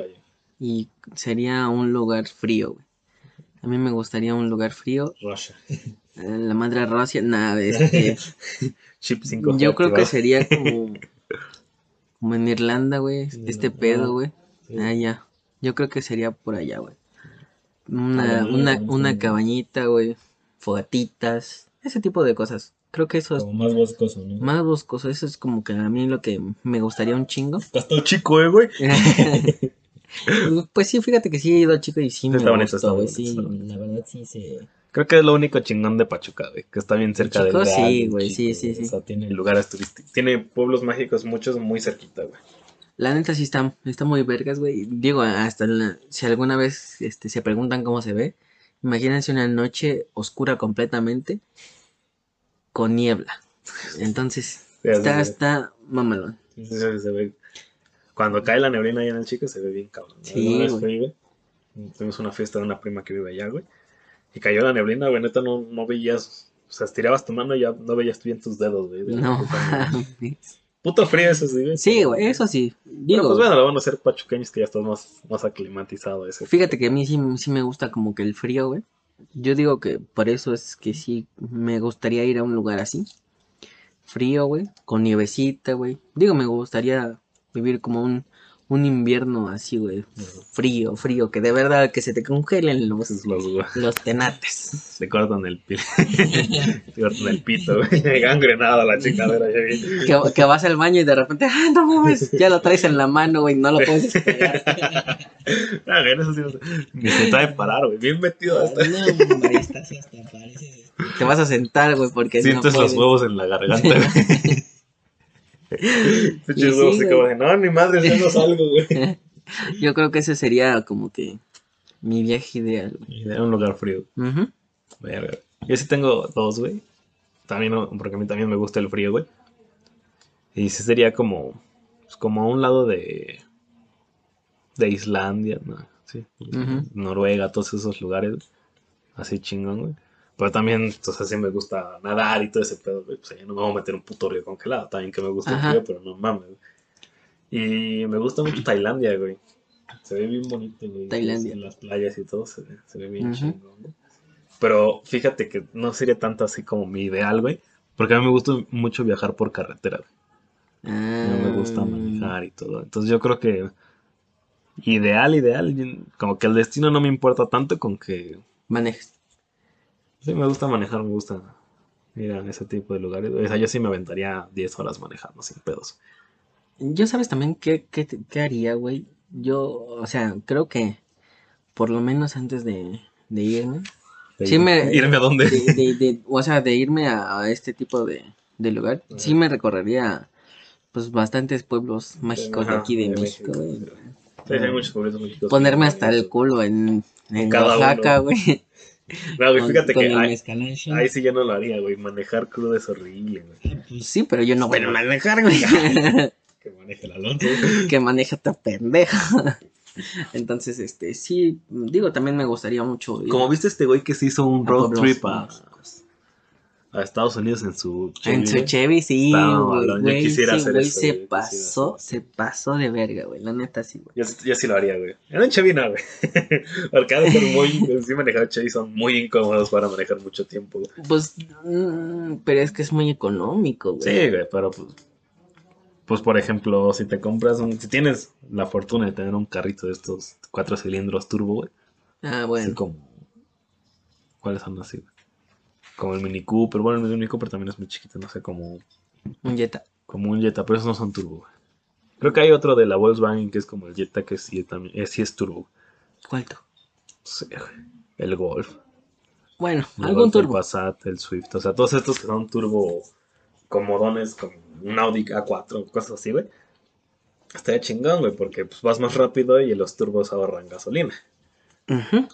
Y sería un lugar frío, güey. A mí me gustaría un lugar frío. Russia. eh, La madre Rusia, nada, este. Chip 5G. yo creo que sería como. Como en Irlanda, güey. Este pedo, güey. sí. Ah, ya. Yo creo que sería por allá, güey. Una, una, una cabañita, güey. Fogatitas. Ese tipo de cosas. Creo que eso es Como más boscoso, ¿no? más boscoso. Eso es como que a mí lo que me gustaría un chingo. Estás todo chico, eh, güey. pues sí, fíjate que sí he ido a chico y sí me Está bonito, gustó, está güey. bonito, Sí, está bonito. la verdad sí se... Creo que es lo único chingón de Pachuca, güey. Que está bien cerca del Chico, Real, sí, güey, sí, sí, sí. O sea, tiene lugares turísticos. Tiene pueblos mágicos muchos muy cerquita, güey. La neta sí está, está muy vergas, güey. Digo, hasta la- si alguna vez este, se preguntan cómo se ve, imagínense una noche oscura completamente con niebla. Entonces, está, es. está mamalón. Se ve. Cuando cae la neblina ahí en el chico, se ve bien cabrón. Sí, güey. Tuvimos una fiesta de una prima que vive allá, güey. Y cayó la neblina, güey. Neta, no, no veías. O sea, estirabas tu mano y ya no veías bien tus dedos, güey. de No. Puto frío eso, sí, güey. Sí, güey, eso sí. Pero Digo, pues bueno, lo van a hacer pachuqueños que ya estás más, más aclimatizado a ese. fíjate que a mí sí, sí me gusta como que el frío, güey. Yo digo que por eso es que sí me gustaría ir a un lugar así. Frío, güey, con nievecita, güey. Digo, me gustaría vivir como un, un invierno así, güey. Frío, frío, que de verdad que se te congelen los, Los, los tenates. se cortan el pito. se cortan el pito, güey. Gangrenada la chingadera. Que, que vas al baño y de repente, ah, no mames, ya lo traes en la mano, güey, no lo puedes despegar. Ah, güey, eso sí, no sé. Ni se trae parar, güey. Bien metido hasta. No, hombre, estás hasta pareces- Te vas a sentar, güey, porque no Sientes los puedes. huevos en la garganta, güey. Pinches sí, huevos así güey. como de, no, ni madre, ya no salgo, güey. Yo creo que ese sería como que mi viaje ideal. Era un lugar frío. Verga. Yo sí tengo dos, güey. También, porque a mí también me gusta el frío, güey. Y sí sería como, pues, como a un lado de, de Islandia, ¿no? Sí. Noruega, todos esos lugares. Así chingón, güey. Pero también, sea, sí me gusta nadar y todo ese pedo, güey. Pues allá no me voy a meter un puto río congelado. También que me gusta Ajá. el frío, pero no mames. Y me gusta mucho Tailandia, güey. Se ve bien bonito, güey. Tailandia. En las playas y todo se ve, se ve bien chingón, güey. Pero fíjate que no sería tanto así como mi ideal, güey. Porque a mí me gusta mucho viajar por carretera, güey. No me gusta Ah, manejar y todo. Entonces yo creo que ideal, ideal, como que el destino no me importa tanto con que Manejas. Sí me gusta manejar, me gusta ir a ese tipo de lugares. O sea, yo sí me aventaría 10 horas manejando sin pedos. Yo sabes también qué, qué, qué haría, güey. Yo, o sea, creo que por lo menos antes de, de irme, De Sí ir- me- irme a dónde. de, de- de- o sea, de irme a, a este tipo de, de lugar, sí me recorrería pues bastantes pueblos mágicos de aquí de, México, güey. Sí, hay muchos pueblitos mágicos. Ponerme hasta el culo en, en Cada Oaxaca, güey. No, güey, fíjate con que el ahí, ahí sí ya no lo haría, güey. Manejar crudo es horrible, güey. Pues, Sí, pero yo no voy a manejar, güey. que maneje el Alonso. que maneja esta pendeja. Entonces, este, sí, digo, también me gustaría mucho ir Como viste este güey que se hizo un road trip a. a Estados Unidos en su en Chevy, su güey. Chevy, sí, güey, mamalón, yo quisiera ese hacer güey eso, se güey, pasó, se pasó de verga, güey, la neta sí, güey. Yo, yo sí lo haría, güey. Era un Chevy, no, güey. Porque ha de ser muy. Sí, manejar Chevy son muy incómodos para manejar mucho tiempo, güey. Pues, mm, pero es que es muy económico, güey. Sí, güey, pero pues. Pues por ejemplo, si te compras un. Si tienes la fortuna de tener un carrito de estos cuatro cilindros turbo, güey. Ah, Así bueno, como. ¿Cuáles son así, güey? Como el Mini Cooper. Bueno, el Mini Cooper también es muy chiquito, no sé, como. un Jetta. Como un Jetta, pero esos no son turbo. Creo que hay otro de la Volkswagen que es como el Jetta que sí, también, eh, sí es turbo. ¿Cuál tú? Sí, güey. El Golf. Bueno, El algún Golf, El turbo. Passat, el Swift. O sea, todos estos que son turbo comodones, como un Audi A4, cosas así, güey. Estaría chingón, güey, porque pues, vas más rápido y los turbos ahorran gasolina. Ujú.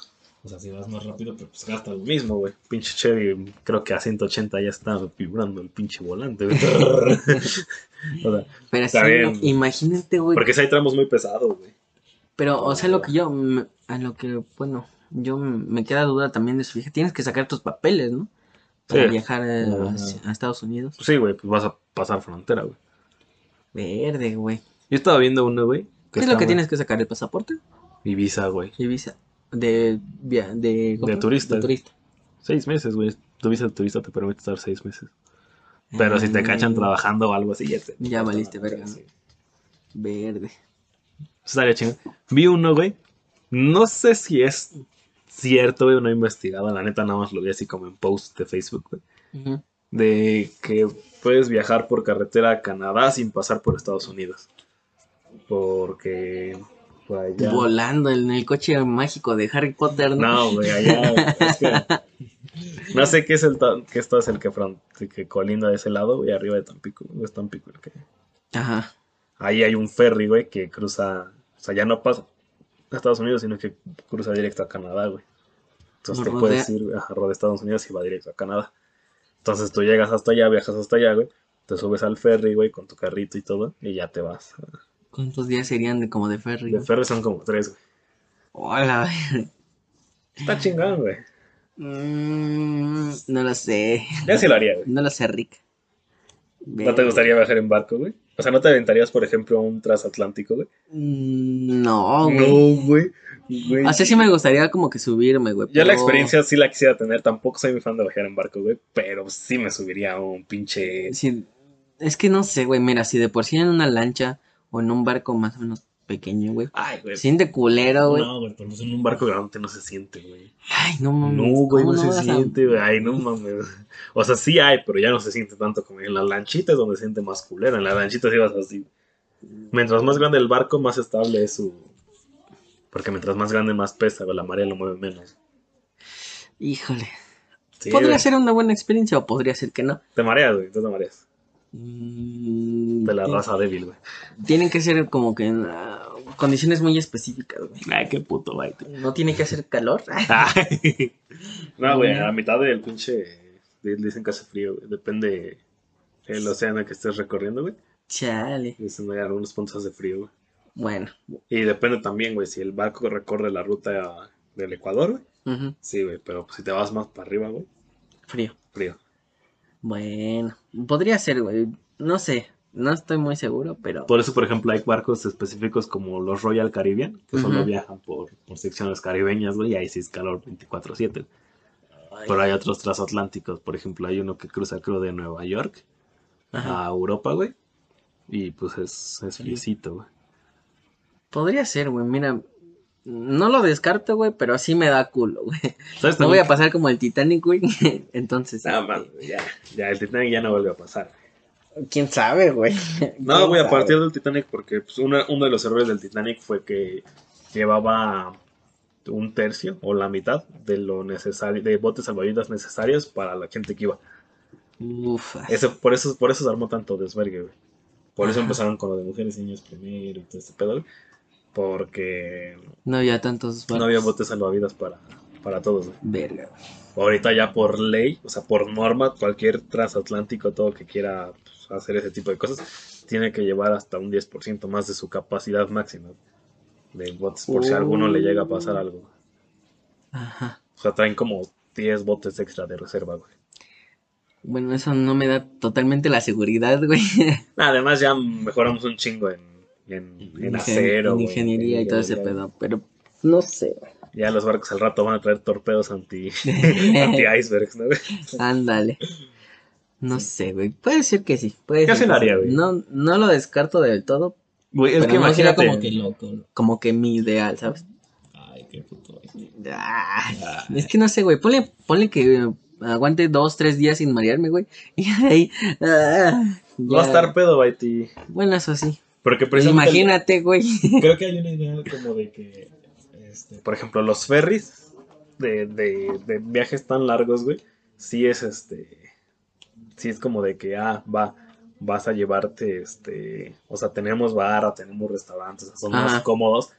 O sea, si vas más rápido, pero pues Gasta lo mismo, güey. Pinche Chevy, creo que a 180 ya está vibrando el pinche volante, güey. o sea, Pero Está sí, bien. imagínate, güey. porque si hay tramos muy pesados, güey. Pero, o sea, lo que yo, me- a lo que, bueno, yo me queda duda también de su hija. Tienes que sacar tus papeles, ¿no? Para Sí. viajar a Estados Unidos. Pues sí, güey, pues vas a pasar frontera, güey. Verde, güey. Yo estaba viendo uno, güey. ¿Qué es lo que muy- tienes que sacar? ¿El pasaporte? Y visa, güey. Y visa. De, de. De turista. De turista. Seis meses, güey. Tu visa de turista te permite estar seis meses. Pero si te cachan Mm, trabajando o algo así, ya te... Ya valiste verga. Sí. Verde. Estaría chingón. Vi uno, güey. No sé si es cierto, güey, no he investigado. La neta, nada más lo vi así como en post de Facebook, güey. De que puedes viajar por carretera a Canadá sin pasar por Estados Unidos. Porque por allá. Volando en el coche mágico de Harry Potter, ¿no? No, güey, allá. es que no sé qué es el qué esto es el que, front- que colinda de ese lado, güey, arriba de Tampico. güey, Es Tampico el que. Ajá. Ahí hay un ferry, güey, que cruza. O sea, ya no pasa a Estados Unidos, sino que cruza directo a Canadá, güey. Entonces te Rodea- puedes ir a de Estados Unidos y va directo a Canadá. Entonces tú llegas hasta allá, viajas hasta allá, güey. Te subes al ferry, güey, con tu carrito y todo, y ya te vas. ¿Cuántos días serían de como de ferry? De ferry son como tres, güey. Hola. Está chingón, güey. Mm, no lo sé. Ya sí lo haría, güey. No lo sé, Rick. ¿No te gustaría viajar en barco, güey? O sea, ¿no te aventarías, por ejemplo, a un transatlántico, güey? Mm, No, güey. No, güey. güey. O sea, sí me gustaría como que subirme, güey. Yo la experiencia sí la quisiera tener. Tampoco soy muy fan de viajar en barco, güey. Pero sí me subiría a un pinche. Sí, es que no sé, güey. Mira, si de por sí en una lancha o en un barco más o menos pequeño, güey. Ay, güey. Siente culero, güey. No, güey, pero pues En un barco grande no se siente, güey. Ay, no mames. No, güey, no, ¿cómo se siente, güey. Ay, no mames. O sea, sí hay, pero ya no se siente tanto como en las lanchitas donde se siente más culera. En las lanchitas ibas así. Mientras más grande el barco, más estable es su. Porque mientras más grande, más pesa, güey. La marea lo mueve menos. Híjole. Sí, podría güey. ser una buena experiencia o podría ser que no. Te mareas, güey. Tú te mareas. Mm, De la ti- raza débil, güey. Tienen que ser como que en ah, condiciones muy específicas, güey. Ay, qué puto, güey. No tiene que hacer calor. Ay. No, güey, a la mitad del pinche. Dicen que hace frío, güey. Depende el océano que estés recorriendo, güey. Chale. Dicen que en algunos puntos hace frío, güey. Bueno. Y depende también, güey, si el barco recorre la ruta del Ecuador, güey. Sí, güey, pero si te vas más para arriba, güey, Frío. frío. Bueno. Podría ser, güey. No sé. No estoy muy seguro, pero. Por eso, por ejemplo, hay barcos específicos como los Royal Caribbean, que solo viajan por, por secciones caribeñas, güey, y ahí sí es calor 24-7. Ay, Pero hay otros transatlánticos, por ejemplo, hay uno que cruza, creo, de Nueva York ajá. a Europa, güey. Y pues es, es güey. Podría ser, güey. Mira. No lo descarto, güey, pero sí me da culo, güey. ¿Sabes No voy a pasar como el Titanic, güey. Entonces. No, man, ya, ya, el Titanic ya no vuelve a pasar. ¿Quién sabe, güey? No, ¿Quién voy a partir del Titanic porque pues, una- uno de los errores del Titanic fue que llevaba un tercio o la mitad de lo necesario, de botes salvavidas necesarios para la gente que iba. Uf. Eso, por eso, por eso se armó tanto desvergue, güey. Por eso Ajá. empezaron con lo de mujeres y niños primero y todo este pedo, güey. Porque No había tantos no había botes salvavidas para, para todos, güey. Verga. Ahorita ya por ley, o sea, por norma, cualquier transatlántico, todo que quiera pues, hacer ese tipo de cosas, tiene que llevar hasta un 10% más de su capacidad máxima de botes, por si a alguno le llega a pasar algo. Ajá. O sea, traen como 10 botes extra de reserva, güey. Bueno, eso no me da totalmente la seguridad, güey. Además, ya mejoramos un chingo en, en, acero. en güey, ingeniería en y todo ese pedo. Pero no sé. Ya los barcos al rato van a traer torpedos anti, anti icebergs, ¿no? Ándale. No sé, güey. Puede ser que sí. Puede Yo ser haría, güey. No, no lo descarto del todo. Güey, es Pero que no imagínate. Como que loco. Como que mi ideal, ¿sabes? Ay, qué puto. güey. Ah, es que no sé, güey. Ponle, ponle que eh, aguante dos, tres días sin marearme, güey. Y ahí. ah, Va a estar pedo, Baiti. Bueno, eso sí. Porque. Imagínate, güey. Creo que hay una idea como de que. Este, por ejemplo, los ferries de, de, de viajes tan largos, güey, sí es este, sí es como de que, ah, va, vas a llevarte, este, o sea, tenemos barra, tenemos restaurantes, son más cómodos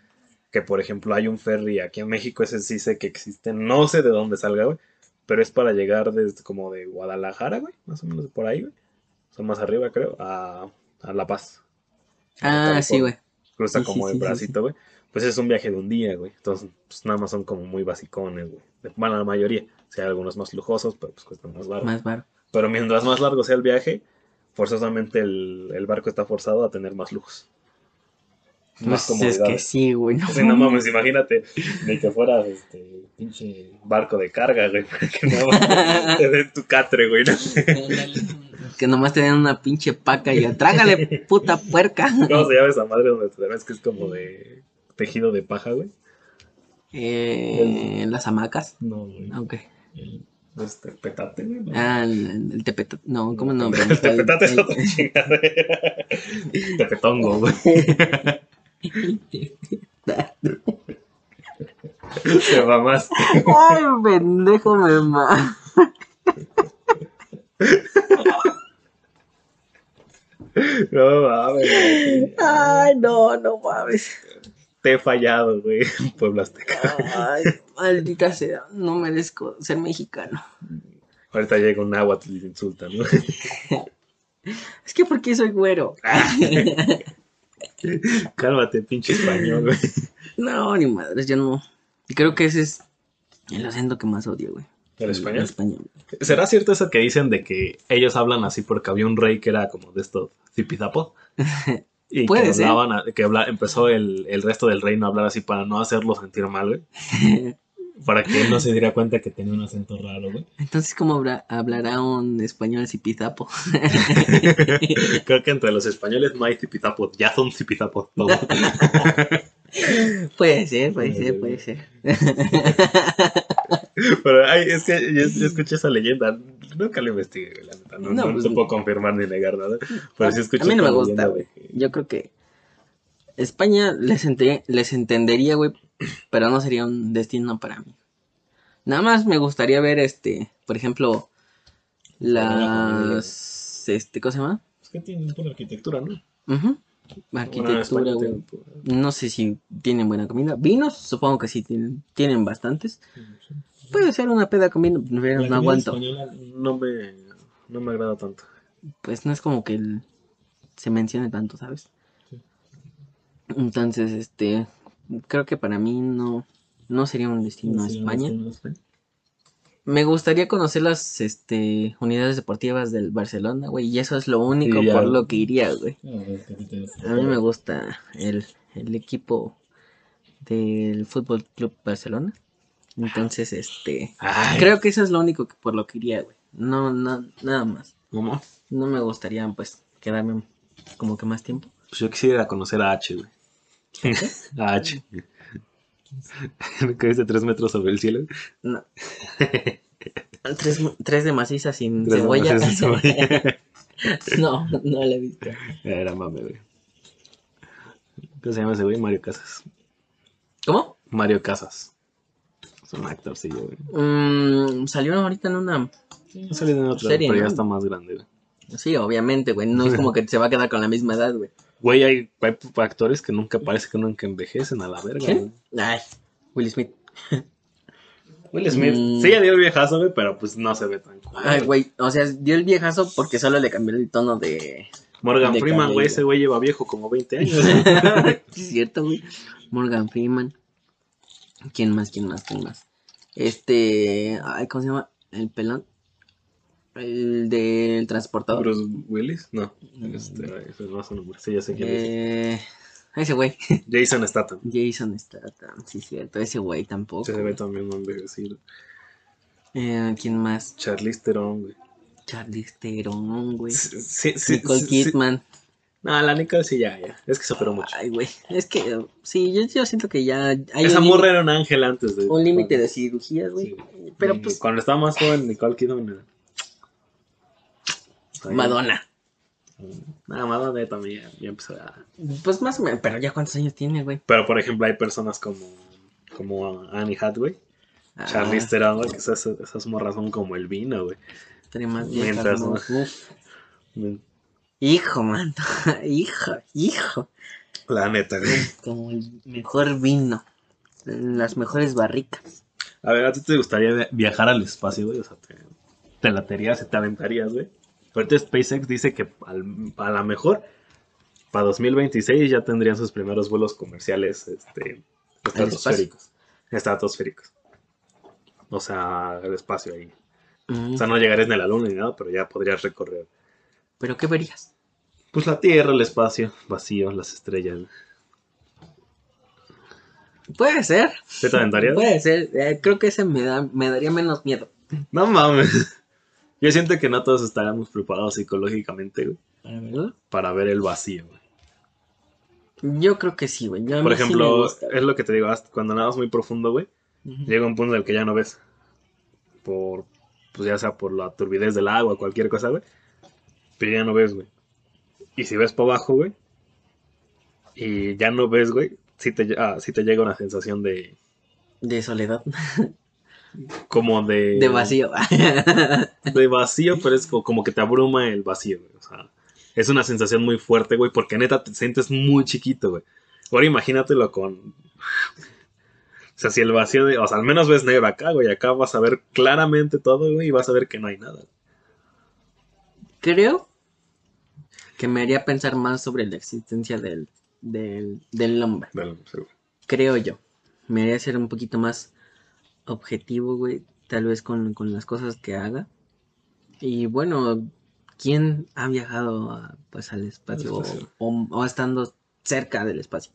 que, por ejemplo, hay un ferry aquí en México, ese sí sé que existe, no sé de dónde salga, güey, pero es para llegar desde como de Guadalajara, güey, más o menos por ahí, güey, o sea, más arriba, creo, a, a La Paz. Ah, sí, güey. Cruza Sí, como sí, el sí, bracito, güey. Pues es un viaje de un día, güey. Entonces, pues nada más son como muy basicones, güey. Bueno, la mayoría. O sea, hay algunos más lujosos, pero pues cuestan más barato. Más baro. Pero mientras más largo sea el viaje, forzosamente el, el barco está forzado a tener más lujos. más Pues es que sí, güey. No, Sí, no mames, imagínate de que fueras este pinche barco de carga, güey, para que no te den tu catre, güey. ¿no? Que nomás te den una pinche paca y ya, trágale, puta puerca. ¿Cómo se llama esa madre donde te ves que es como de tejido de paja, güey? Eh, las hamacas. No, güey. Ok. El- Este, petate, güey. ¿no? Ah, el, el tepetate. No, ¿cómo no? El tepetate es otra chingadera. Tepetongo, güey. Te mamaste. Ay, pendejo, me ma. No mames. Ay, no, no mames. Te he fallado, güey. Pueblo Azteca. Ay, maldita sea. No merezco ser mexicano. Ahorita llega un agua y te insulta, ¿no? Es que porque soy güero. Cálmate, pinche español, güey. No, ni madres, yo no. Y creo que ese es el acento que más odio, güey. ¿El español? español. ¿Será cierto eso que dicen de que ellos hablan así porque había un rey que era como de estos zipizapos? Y Puede que ser. hablaban, a- que habla- empezó el, el resto del reino a hablar así para no hacerlo sentir mal, güey. Para que él no se diera cuenta que tenía un acento raro, güey. Entonces, ¿cómo habrá- hablará un español zipizapo? Creo que entre los españoles no hay zipizapos, ya son zipizapos todos. puede ser, puede ser, puede ser. Pero ay, es que yo, yo escuché esa leyenda, nunca lo investigué, güey, la neta. No, No, no pues, te puedo confirmar ni negar nada. Pero sí escuché a mí no me gusta, güey. que- Yo creo que España les, ente- les entendería, güey, pero no sería un destino para mí. Nada más me gustaría ver, este, por ejemplo, las, este, ¿cómo se llama? Es que tienen por arquitectura, ¿no? Bueno, Arquitectura, güey. tiene- No sé si tienen buena comida. Vinos, supongo que sí tienen, tienen bastantes. Puede ser una peda con vino, pero La no aguanto. española, No me, no me agrada tanto. Pues no es como que el- se mencione tanto, ¿sabes? Sí. Entonces, este, creo que para mí no, no sería un destino a España. Me gustaría conocer las, este, unidades deportivas del Barcelona, güey, y eso es lo único por lo que iría, güey. Ah. A mí me gusta el, el equipo del Fútbol Club Barcelona. Entonces, este, Ay, creo que eso es lo único que por lo que iría, güey. No, no, nada más. ¿cómo? No me gustaría, pues, quedarme como que más tiempo. Pues yo quisiera conocer a H, güey. A H. que dice tres metros sobre el cielo. No. tres, tres de maciza sin Tres cebolla. metros sin cebolla. no, no la he visto. Era mame, güey. ¿Cómo se llama ese güey? Mario Casas. ¿Cómo? Mario Casas. Es un actorcillo, güey. Mm, salió ahorita en una... No salió en otra, Serie, pero ya está más grande, güey. Sí, obviamente, güey. No es como que se va a quedar con la misma edad, güey. Güey, hay, hay actores que nunca parece que nunca envejecen a la verga, ¿Qué? güey. Ay, Will Smith. Will Smith, Mm. sí, ya dio el viejazo, güey, pero pues no se ve tan cool. Ay, güey. O sea, dio el viejazo porque solo le cambió el tono de... Morgan de Freeman, cabello. güey, ese güey lleva viejo como 20 años. Es cierto, güey. Morgan Freeman. ¿Quién más? ¿Quién más? ¿Quién más? Este. Ay, ¿cómo se llama? El pelón. El del transportador. Bruce Willis, no. Este, ese no es su nombre. Sí, ya sé quién es. Eh, ese güey. Jason Statham. Jason Statham. Sí, cierto. Ese güey tampoco. Se ve también muy envejecido. Eh, ¿Quién más? Charlize Theron, güey. Charlize Theron, güey. Sí, sí, Nicole sí. Kidman. No, la Nicole sí, ya, ya. Es que se operó mucho. Ay, güey. Es que, sí, yo, yo siento que ya hay Esa morra era un ángel antes de. un límite de cirugías, güey. Sí. Pero pues, Cuando estaba más joven, Nicole Kidman. Madonna. Nada, Madonna también ya, empezó a. Pues más o menos, pero ya cuántos años tiene, güey. Pero por ejemplo, hay personas como. Como Annie Hathaway, Ah, Charlize Theron, que esas, esas morras son como el vino, güey. estaría más. Mientras. Hijo, man. hijo, hijo. La neta, güey. Como el mejor vino. Las mejores barricas. A ver, ¿a ti te gustaría vi- viajar al espacio, güey? O sea, te, te laterías y te aventarías, güey. Ahorita SpaceX dice que al- a lo mejor para 2026 ya tendrían sus primeros vuelos comerciales este, estratosféricos. Estratosféricos. O sea, el espacio ahí. Mm, O sea, no llegarías ni a la luna ni nada, pero ya podrías recorrer. ¿Pero qué verías? Pues la Tierra, el espacio, vacío, las estrellas. Puede ser, ¿Sí te aventarías? puede ser. Eh, creo que ese me, da, me daría menos miedo. No mames. Yo siento que no todos estaríamos preparados psicológicamente, güey, Para verlo. para ver el vacío, güey. Yo creo que sí, güey. Por sí ejemplo, gusta, es lo que te digo, hasta cuando nadas muy profundo, güey, llega un punto en el que ya no ves. Por, pues ya sea por la turbidez del agua, cualquier cosa, güey. Pero ya no ves, güey. Y si ves para abajo, güey, y ya no ves, güey, sí te, ah, sí te llega una sensación de, De soledad. como de... De vacío. de vacío, pero es co- como que te abruma el vacío, güey. O sea, es una sensación muy fuerte, güey, porque neta te sientes muy chiquito, güey. Ahora imagínatelo con. O sea, si el vacío de. O sea, al menos ves negro acá, güey. Acá vas a ver claramente todo, güey, y vas a ver que no hay nada. creo que me haría pensar más sobre la existencia del, del, del hombre. Creo yo. Me haría ser un poquito más objetivo, güey. Tal vez con, con las cosas que haga. Y bueno, ¿quién ha viajado a, pues al espacio. O, o estando cerca del espacio?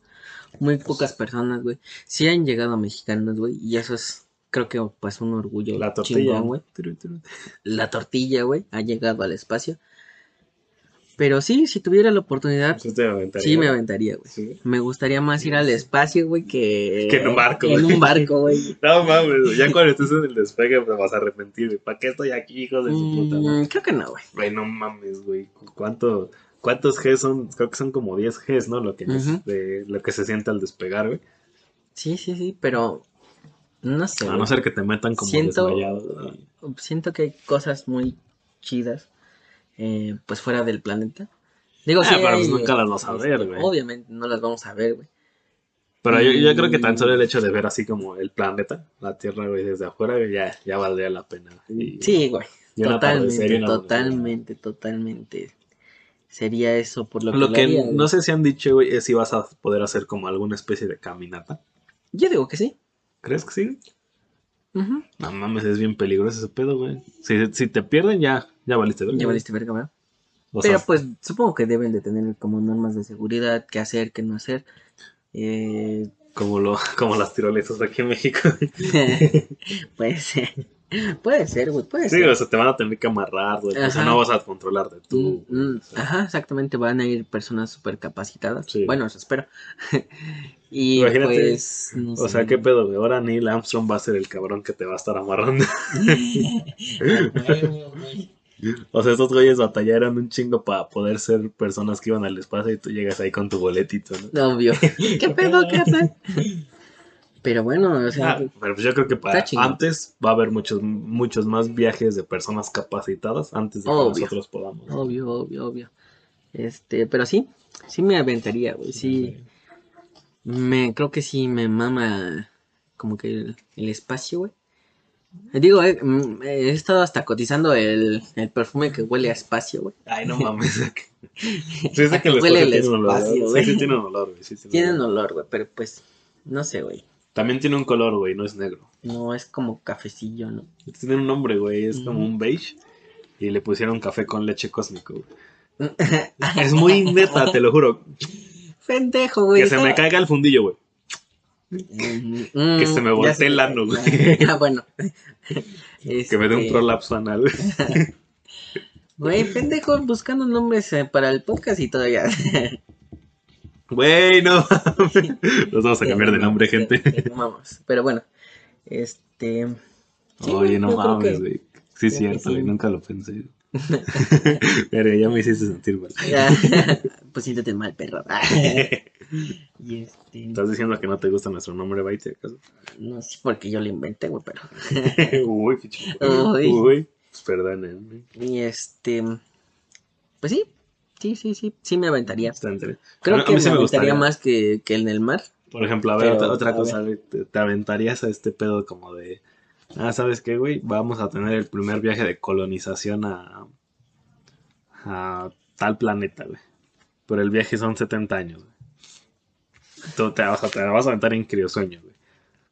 Muy pocas personas, güey. Sí han llegado mexicanos, güey. Y eso es, creo que, pues un orgullo La tortilla. güey. La tortilla, güey, ha llegado al espacio. Pero sí, si tuviera la oportunidad, Sí, me aventaría, güey. Sí. Me gustaría más ir al espacio, güey, que... Que en un barco, En güey. un barco, güey. No mames, güey, ya cuando estés en el despegue te vas a arrepentir, güey. ¿Para qué estoy aquí, hijo de su puta? Mm, creo que no, güey. Güey, no mames, güey. ¿Cuánto, ¿Cuántos Gs son? Creo que son como 10 Gs, ¿no? Lo que, Ujú. de, lo que se siente al despegar, güey. Sí, sí, sí, pero... No sé, A güey. no ser que te metan como Siento- desmayado. güey. Siento que hay cosas muy chidas, eh, pues fuera del planeta. Digo, Ah, sí pero pues nunca las vas a ver, este, güey. Obviamente no las vamos a ver, güey. Pero yo, yo creo que tan solo el hecho de ver así como el planeta, la Tierra, güey, desde afuera, güey, ya, ya valdría la pena. Y- Sí, güey. Totalmente, totalmente, totalmente. Sería eso por lo, Lo que, que lo haría, güey. no sé si han dicho, güey, es si vas a poder hacer como alguna especie de caminata. Yo digo que sí. ¿Crees que sí? Ujú. No mames, es bien peligroso ese pedo, güey. Si, si te pierden, ya, ya valiste, ¿verdad? Ya valiste verga, ¿verdad? O Pero sea, pues supongo que deben de tener como normas de seguridad, qué hacer, qué no hacer. Eh, como, lo, como las tirolesas aquí en México. puede ser. Puede ser, güey, puede Sí, ser. o sea, te van a tener que amarrar, güey. O sea, no vas a controlar de tú. Mm, mm, o sea. ajá, exactamente, van a ir personas súper capacitadas. Sí. Bueno, eso espero. y Imagínate, pues, no O sé. sea, ¿qué pedo, güey? Ahora Neil Armstrong va a ser el cabrón que te va a estar amarrando. O sea, estos güeyes batallaron un chingo para poder ser personas que iban al espacio y tú llegas ahí con tu boletito, ¿no? Obvio. ¿Qué pedo, carnal? Pero bueno, o sea, Ah, pero pues yo creo que para antes va a haber muchos muchos más viajes de personas capacitadas antes de que nosotros podamos. obvio, obvio, obvio. Este, pero sí, sí me aventaría, güey. Sí, me, creo que sí me mama como que el, el espacio, güey. Digo, eh, mm, he estado hasta cotizando el, el perfume que huele a espacio, güey. Ay, no mames. sí, sé que el Huele el tiene espacio, güey. Sí, sí, tiene un olor, güey. sí tiene un olor. güey, pero pues, no sé, güey. También tiene un color, güey, no es negro. No es como cafecillo, ¿no? Tiene un nombre, güey, es como un beige. Y le pusieron café con leche cósmico, güey. Es muy neta, te lo juro. Pendejo, güey. Que se me caiga el fundillo, güey. Mm, Que se me ya voltee el ano, güey. Ah, bueno. Que me dé un Este, prolapso anal, güey. Pendejo, buscando nombres eh, para el podcast y todavía. Güey, no. Nos vamos a cambiar de nombre, gente. Vamos. Pero bueno, este. sí, Oye, no mames, güey. Sí, es cierto, sí. güey, nunca lo pensé. Pero ya me hiciste sentir mal. Pues siéntete mal, perro. y este. ¿Estás diciendo que no te gusta nuestro nombre, Baite, acaso? No sé por qué yo lo inventé, güey, pero. Uy, picho. Uy. Uy. Pues perdónenme. Y este. Pues sí, sí, sí, sí. Sí me aventaría. Creo A mí- a que me sí me aventaría gustaría. más que, que en el mar. Por ejemplo, a ver, Pero, otra, otra a cosa, te aventarías a este pedo como de, ah, ¿sabes qué, güey? Vamos a tener el primer viaje de colonización a, a tal planeta, güey. Pero el viaje son 70 años, güey. Tú te vas a, te vas a aventar en criosueño, güey.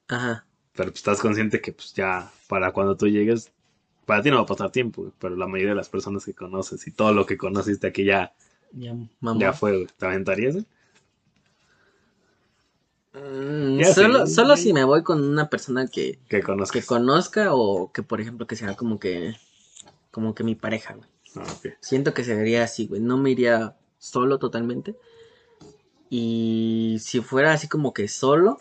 Ajá. Pero pues, estás consciente que pues ya, para cuando tú llegues, para ti no va a pasar tiempo, güey. Pero la mayoría de las personas que conoces y todo lo que conociste aquí ya, Ya, mamá. ya fue, güey. ¿Te aventarías, güey? Mm, solo, solo si me voy con una persona que, Que que conozca o que, por ejemplo, que sea como que, como que mi pareja, güey. Ah, ok. Siento que se vería así, güey. No me iría solo totalmente. Y si fuera así como que solo,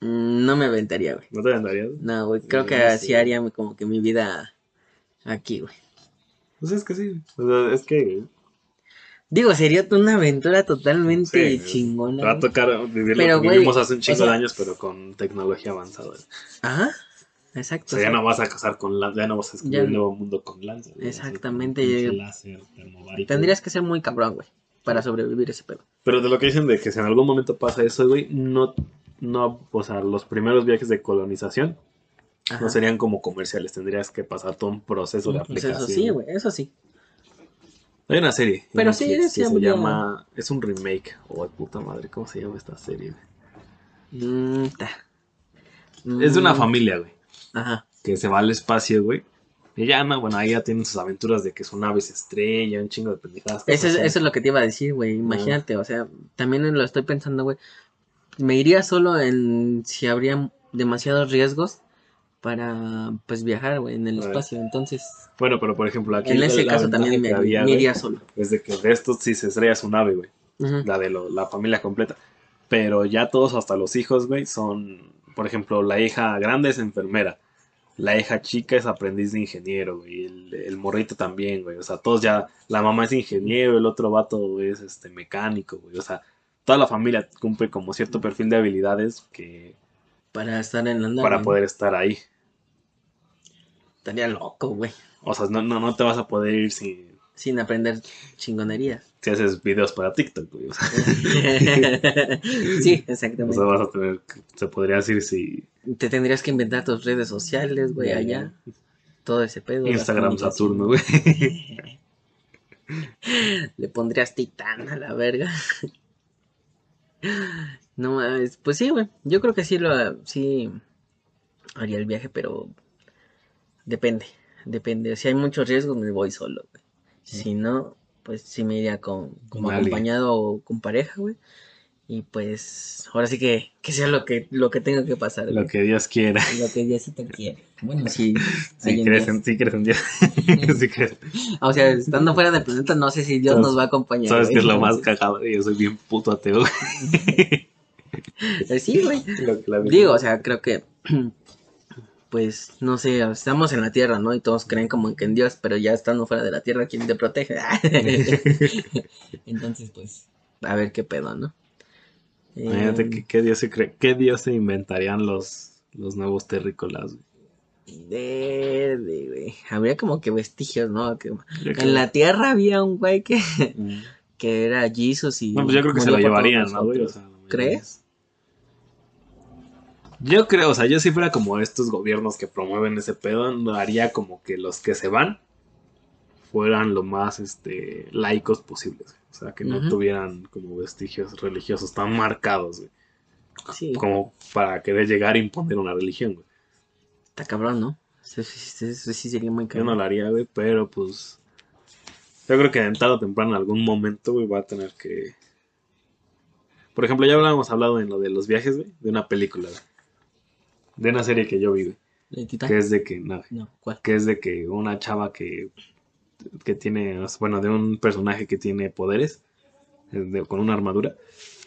mm, no me aventaría, güey. ¿No te andarías? No, güey. Creo No que así haría como que mi vida aquí, güey. Pues es que sí. O sea, es que Digo, sería una aventura totalmente Sí, chingona. va a tocar vivir Pero, lo que vivimos hace un o chingo sea- de años, pero con tecnología avanzada. Ajá. O Exacto. sea, ya o sea, no vas a casar con lanza, ya no vas a descubrir Ya un nuevo mundo con güey. Exactamente. Con láser. Tendrías que ser muy cabrón, güey, para sobrevivir ese pedo. Pero de lo que dicen de que si en algún momento pasa eso, güey, no, no, o sea, los primeros viajes de colonización Ajá. no serían como comerciales, tendrías que pasar todo un proceso de Pues aplicación. eso sí, güey, eso sí. Hay una serie. Pero sí, que se llama, es un remake. Oh, puta madre, ¿cómo se llama esta serie? güey? Mm, ta. Es de una Mm, familia, güey, Ajá. que se va al espacio, güey. Y ya, no, bueno, ahí ya tienen sus aventuras de que su nave se estrella, un chingo de pendejadas. Es, eso es lo que te iba a decir, güey. Imagínate, o sea, también lo estoy pensando, güey. Me iría solo en si habría demasiados riesgos para, pues, viajar, güey, en el espacio. Entonces, Bueno, pero por ejemplo, aquí en ese caso también me, había, me güey, iría solo. Es de que de estos sí se estrella su nave, güey. La de lo- la familia completa. Pero ya todos, hasta los hijos, güey, son, por ejemplo, la hija grande es enfermera, la hija chica es aprendiz de ingeniero, güey, el, el morrito también, güey, o sea, todos ya, la mamá es ingeniero, el otro vato es este mecánico, güey, o sea, toda la familia cumple como cierto perfil de habilidades que Para estar en la nave. para poder estar ahí. Estaría loco, güey. O sea, no, no, no te vas a poder ir si, Sin aprender chingonerías. si haces videos para TikTok, güey. O sea, sí, o exactamente. sea, vas a tener, se podría decir si Te tendrías que inventar tus redes sociales, güey, allá. Todo ese pedo. Instagram. Saturno, güey. Le pondrías titán a la verga. No pues sí, güey. Yo creo que sí lo sí haría el viaje, pero depende, depende. Si hay muchos riesgos me voy solo, güey. Si no, pues sí me iría con como acompañado o con pareja, güey. Y pues ahora sí que que sea lo que lo que tenga que pasar, Lo güey. que Dios quiera. Lo que Diosito quiere. Bueno, sí. Si crees en, si crees en Dios. Si crees- O sea, estando fuera del planeta, no sé si Dios nos va a acompañar. Sabes que es lo más cagado. Yo soy bien puto ateo. Eh, Sí, güey. Digo, o sea, creo que, pues, no sé, estamos en la Tierra, ¿no? Y todos creen como que en Dios, pero ya estando fuera de la Tierra, ¿quién te protege? Entonces, pues, a ver qué pedo, ¿no? Eh, Imagínate qué, qué Dios se cree. ¿Qué Dios se inventarían los, los nuevos terrícolas? güey? verde, güey. Habría como que vestigios, ¿no? Que en la Tierra había un güey que, Mm. que era Jesus y... No, pues yo creo que se lo llevarían, ¿no, güey? O sea. ¿Crees? Yo creo, o sea, yo si fuera como estos gobiernos que promueven ese pedo, no haría como que los que se van fueran lo más este laicos posibles. O sea, que no tuvieran como vestigios religiosos tan marcados, güey. Sí, Como para querer llegar a imponer una religión, güey. está cabrón, ¿no? Eso, sí- eso sí sería muy Yo cabrón. no lo haría, güey, pero pues. Yo creo que en tarde o temprano, en algún momento, güey, va a tener que. Por ejemplo, ya hablábamos hablado en lo de los viajes, güey, de una película, güey. De una serie que yo vi. Que es de que, no, No, ¿cuál? que es de que una chava que, que tiene, bueno, de un personaje que tiene poderes, eh, de- con una armadura,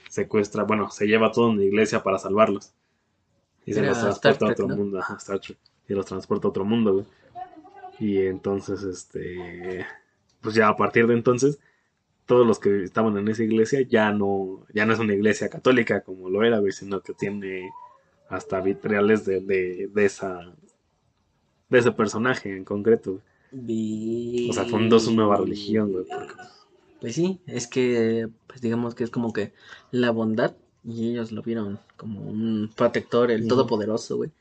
secuestra, bueno, se lleva a toda una iglesia para salvarlos. Y se Era los Star transporta a Trek, otro ¿no? mundo, ajá, Star Trek. Y los transporta a otro mundo, güey. Y entonces, este, pues ya a partir de entonces, todos los que estaban en esa iglesia ya no, ya no es una iglesia católica como lo era, güey, sino que tiene hasta vitrales de, de, de esa, de ese personaje en concreto. O sea, fundó su nueva religión, güey. porque, Pues sí, es que, pues digamos que es como que la bondad y ellos lo vieron como un protector, el todopoderoso, güey.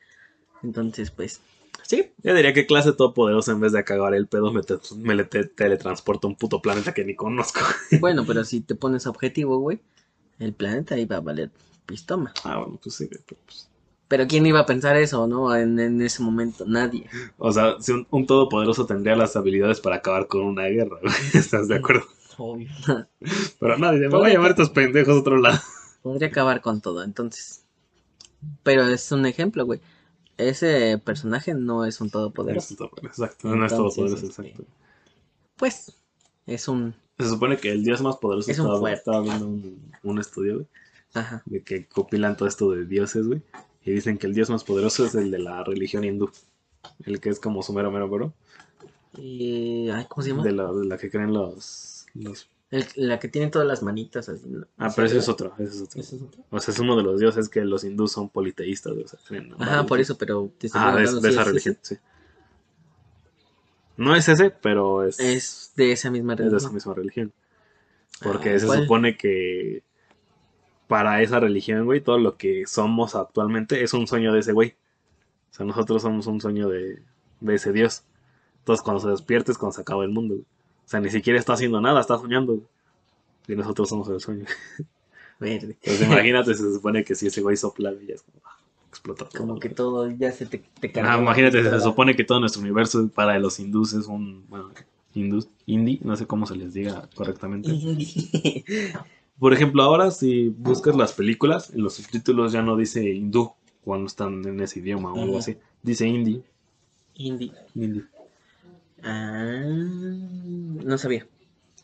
Entonces, pues, sí, Yo diría que clase todopoderosa en vez de acabar el pedo me, te- me le te- teletransporta a un puto planeta que ni conozco. bueno, pero si te pones objetivo, güey, el planeta iba a valer pistoma. Ah, bueno, pues sí, pues, Pero ¿quién iba a pensar eso, no? En, en ese momento, nadie. O sea, si un, un todopoderoso tendría las habilidades para acabar con una guerra, güey. ¿Estás de acuerdo? Obvio. Pero nadie, me voy a llevar estos pendejos a otro lado. Podría acabar con todo, entonces. Pero es un ejemplo, güey. Ese personaje no es un todopoderoso. Exacto, no es todopoderoso, este, exacto. Pues, es un. Se supone que el dios más poderoso Es estaba viendo un, un estudio, güey, Ajá. de que compilan todo esto de dioses, güey. Y dicen que el dios más poderoso es el de la religión hindú. El que es como su mero mero, bro. Y. Ay, ¿Cómo se llama? De la, de la que creen los, los... El- la que tiene todas las manitas así. Ah, pero ese es otro, ese es otro. ¿Ese es otro? O sea, es uno de los dioses que los hindús son politeístas, o sea, creen en Ajá, por eso, pero. Ah, de, de esa es religión, sí. No es ese, pero es. Es de esa misma es de religión. esa misma religión. Porque Ah, se supone que para esa religión, güey, todo lo que somos actualmente es un sueño de ese güey. O sea, nosotros somos un sueño de, de ese Dios. Entonces, cuando se despierte es cuando se acaba el mundo. güey. O sea, ni siquiera está haciendo nada, está soñando. güey. Y nosotros somos el sueño. Verde. Entonces, imagínate, se supone que si ese güey sopla, ya es como, ah, explota todo. Como que todo ya se te, te Ah, imagínate, se supone que todo nuestro universo para los hindús es un, bueno, hindús, indie, no sé cómo se les diga correctamente. Por ejemplo, ahora si buscas las películas, en los subtítulos ya no dice hindú cuando están en ese idioma o algo así. Dice indie. Indie. indie. Ah, no sabía.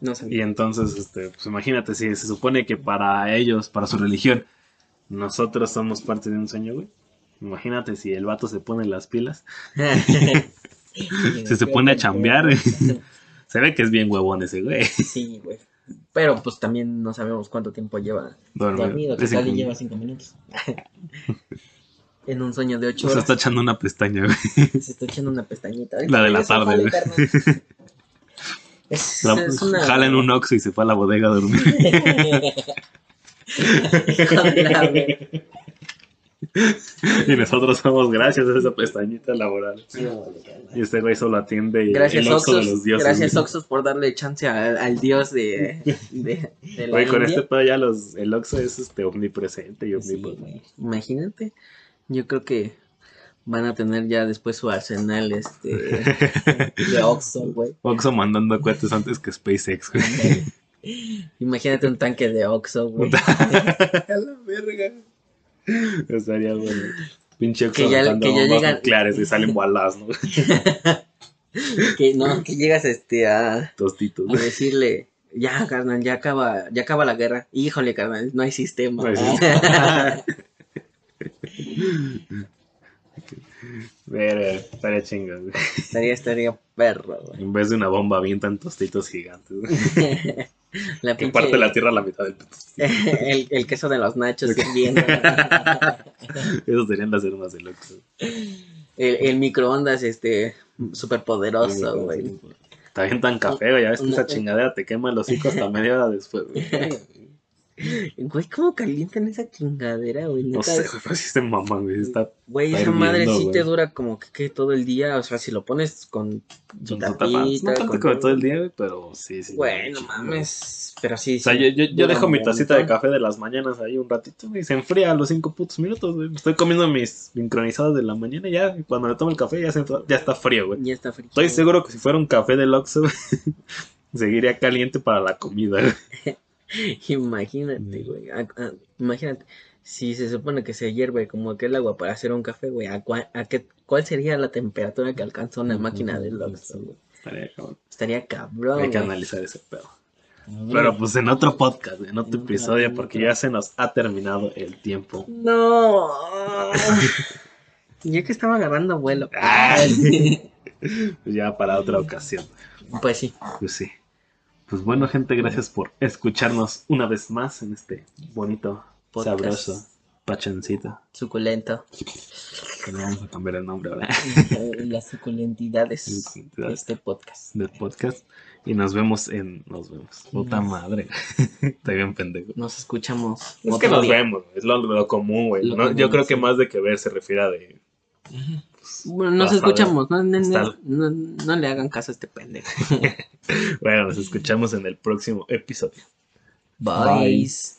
No Y sabía. entonces, este, pues imagínate, si se supone que para ellos, para su religión, nosotros somos parte de un sueño, güey. Imagínate si el vato se pone las pilas, si se pone a chambear. se ve que es bien huevón ese güey. Sí, güey. Pero pues también no sabemos cuánto tiempo lleva Dormido. Dormido, que tal y lleva cinco minutos. en un sueño de ocho Se horas. está echando una pestaña, güey. Se está echando una pestañita. La de la tarde, güey. carnal. Es, La- es una... Jala en un oxo y se fue a la bodega a dormir. Verga. y nosotros somos gracias a esa pestañita laboral. Y este güey solo atiende y Gracias, el oxo de Oxos. los dioses. Gracias, güey. Oxos, por darle chance al, al dios de, de, de la Güey, con India. este pedo ya los, el oxo es este omnipresente y omnipotente. Imagínate. Yo creo que van a tener ya después su arsenal este de Oxo, güey. Oxo mandando cohetes antes que SpaceX, güey. Imagínate un tanque de Oxo, güey. a la verga. Estaría bueno. Pinche Que ya- que ya llegan- nucleares y salen balas, ¿no? Que no, que llegas este a, Tostitos. a decirle, ya, carnal, ya acaba, ya acaba la guerra. Híjole, carnal, no hay sistema. No hay Verga, estaría chingón, güey. estaría, estaría perro, güey. En vez de una bomba avientan tostitos gigantes. La Que pinche- parte la tierra a la mitad del el, el queso de los nachos sirviendo. Esos serían las armas del Oxxo. El, el microondas, este, súper poderoso, güey. Te avientan café, güey. Ya ves que esa chingadera te quema el hocico hasta media hora después, güey. Güey, ¿cómo calientan esa chingadera, güey? No sé, güey, pero sí se güey. Está Güey, esa madre sí güey. te dura como que, que todo el día. O sea, si lo pones con tapa. tapita, No tanto con como todo el día, güey, pero sí, sí. Güey, no mames. Pero sí. O sea, sí, yo, yo, dejo mi tacita de café de las mañanas ahí un ratito, güey. Se enfría a los cinco putos minutos, güey. Estoy comiendo mis sincronizadas de la mañana y ya. y Cuando me tomo el café ya, se, ya está frío, güey. Ya está frío. Estoy seguro que si fuera un café del Oxxo, güey, seguiría caliente para la comida, güey. Imagínate, güey. a- a- imagínate. Si se supone que se hierve como aquel agua para hacer un café, güey, ¿a, cua- a qué, ¿cuál sería la temperatura que alcanza una máquina de Oxxo, güey? Estaría cabrón. Estaría cabrón, Hay que güey. analizar ese pedo. Pero pues en otro podcast, en otro episodio, porque ya se nos ha terminado el tiempo. No. Yo que estaba agarrando vuelo. Ay. Pues ya para otra ocasión. Pues sí. Pues sí. Pues bueno, gente, gracias por escucharnos una vez más en este bonito, Podcast. sabroso pachoncito. Suculento. Que le vamos a cambiar el nombre ahora Las suculentidades de este podcast. del podcast. Y nos vemos en. Nos vemos. Puta madre. Estoy bien pendejo. Nos escuchamos. Es que nos día. vemos, es lo, lo común, güey. No, yo creo que más de que ver se refiere a de. Bueno, nos escuchamos. No, no, no, no, no le hagan caso a este pendejo. Bueno, nos escuchamos en el próximo episodio. Bye. Bye.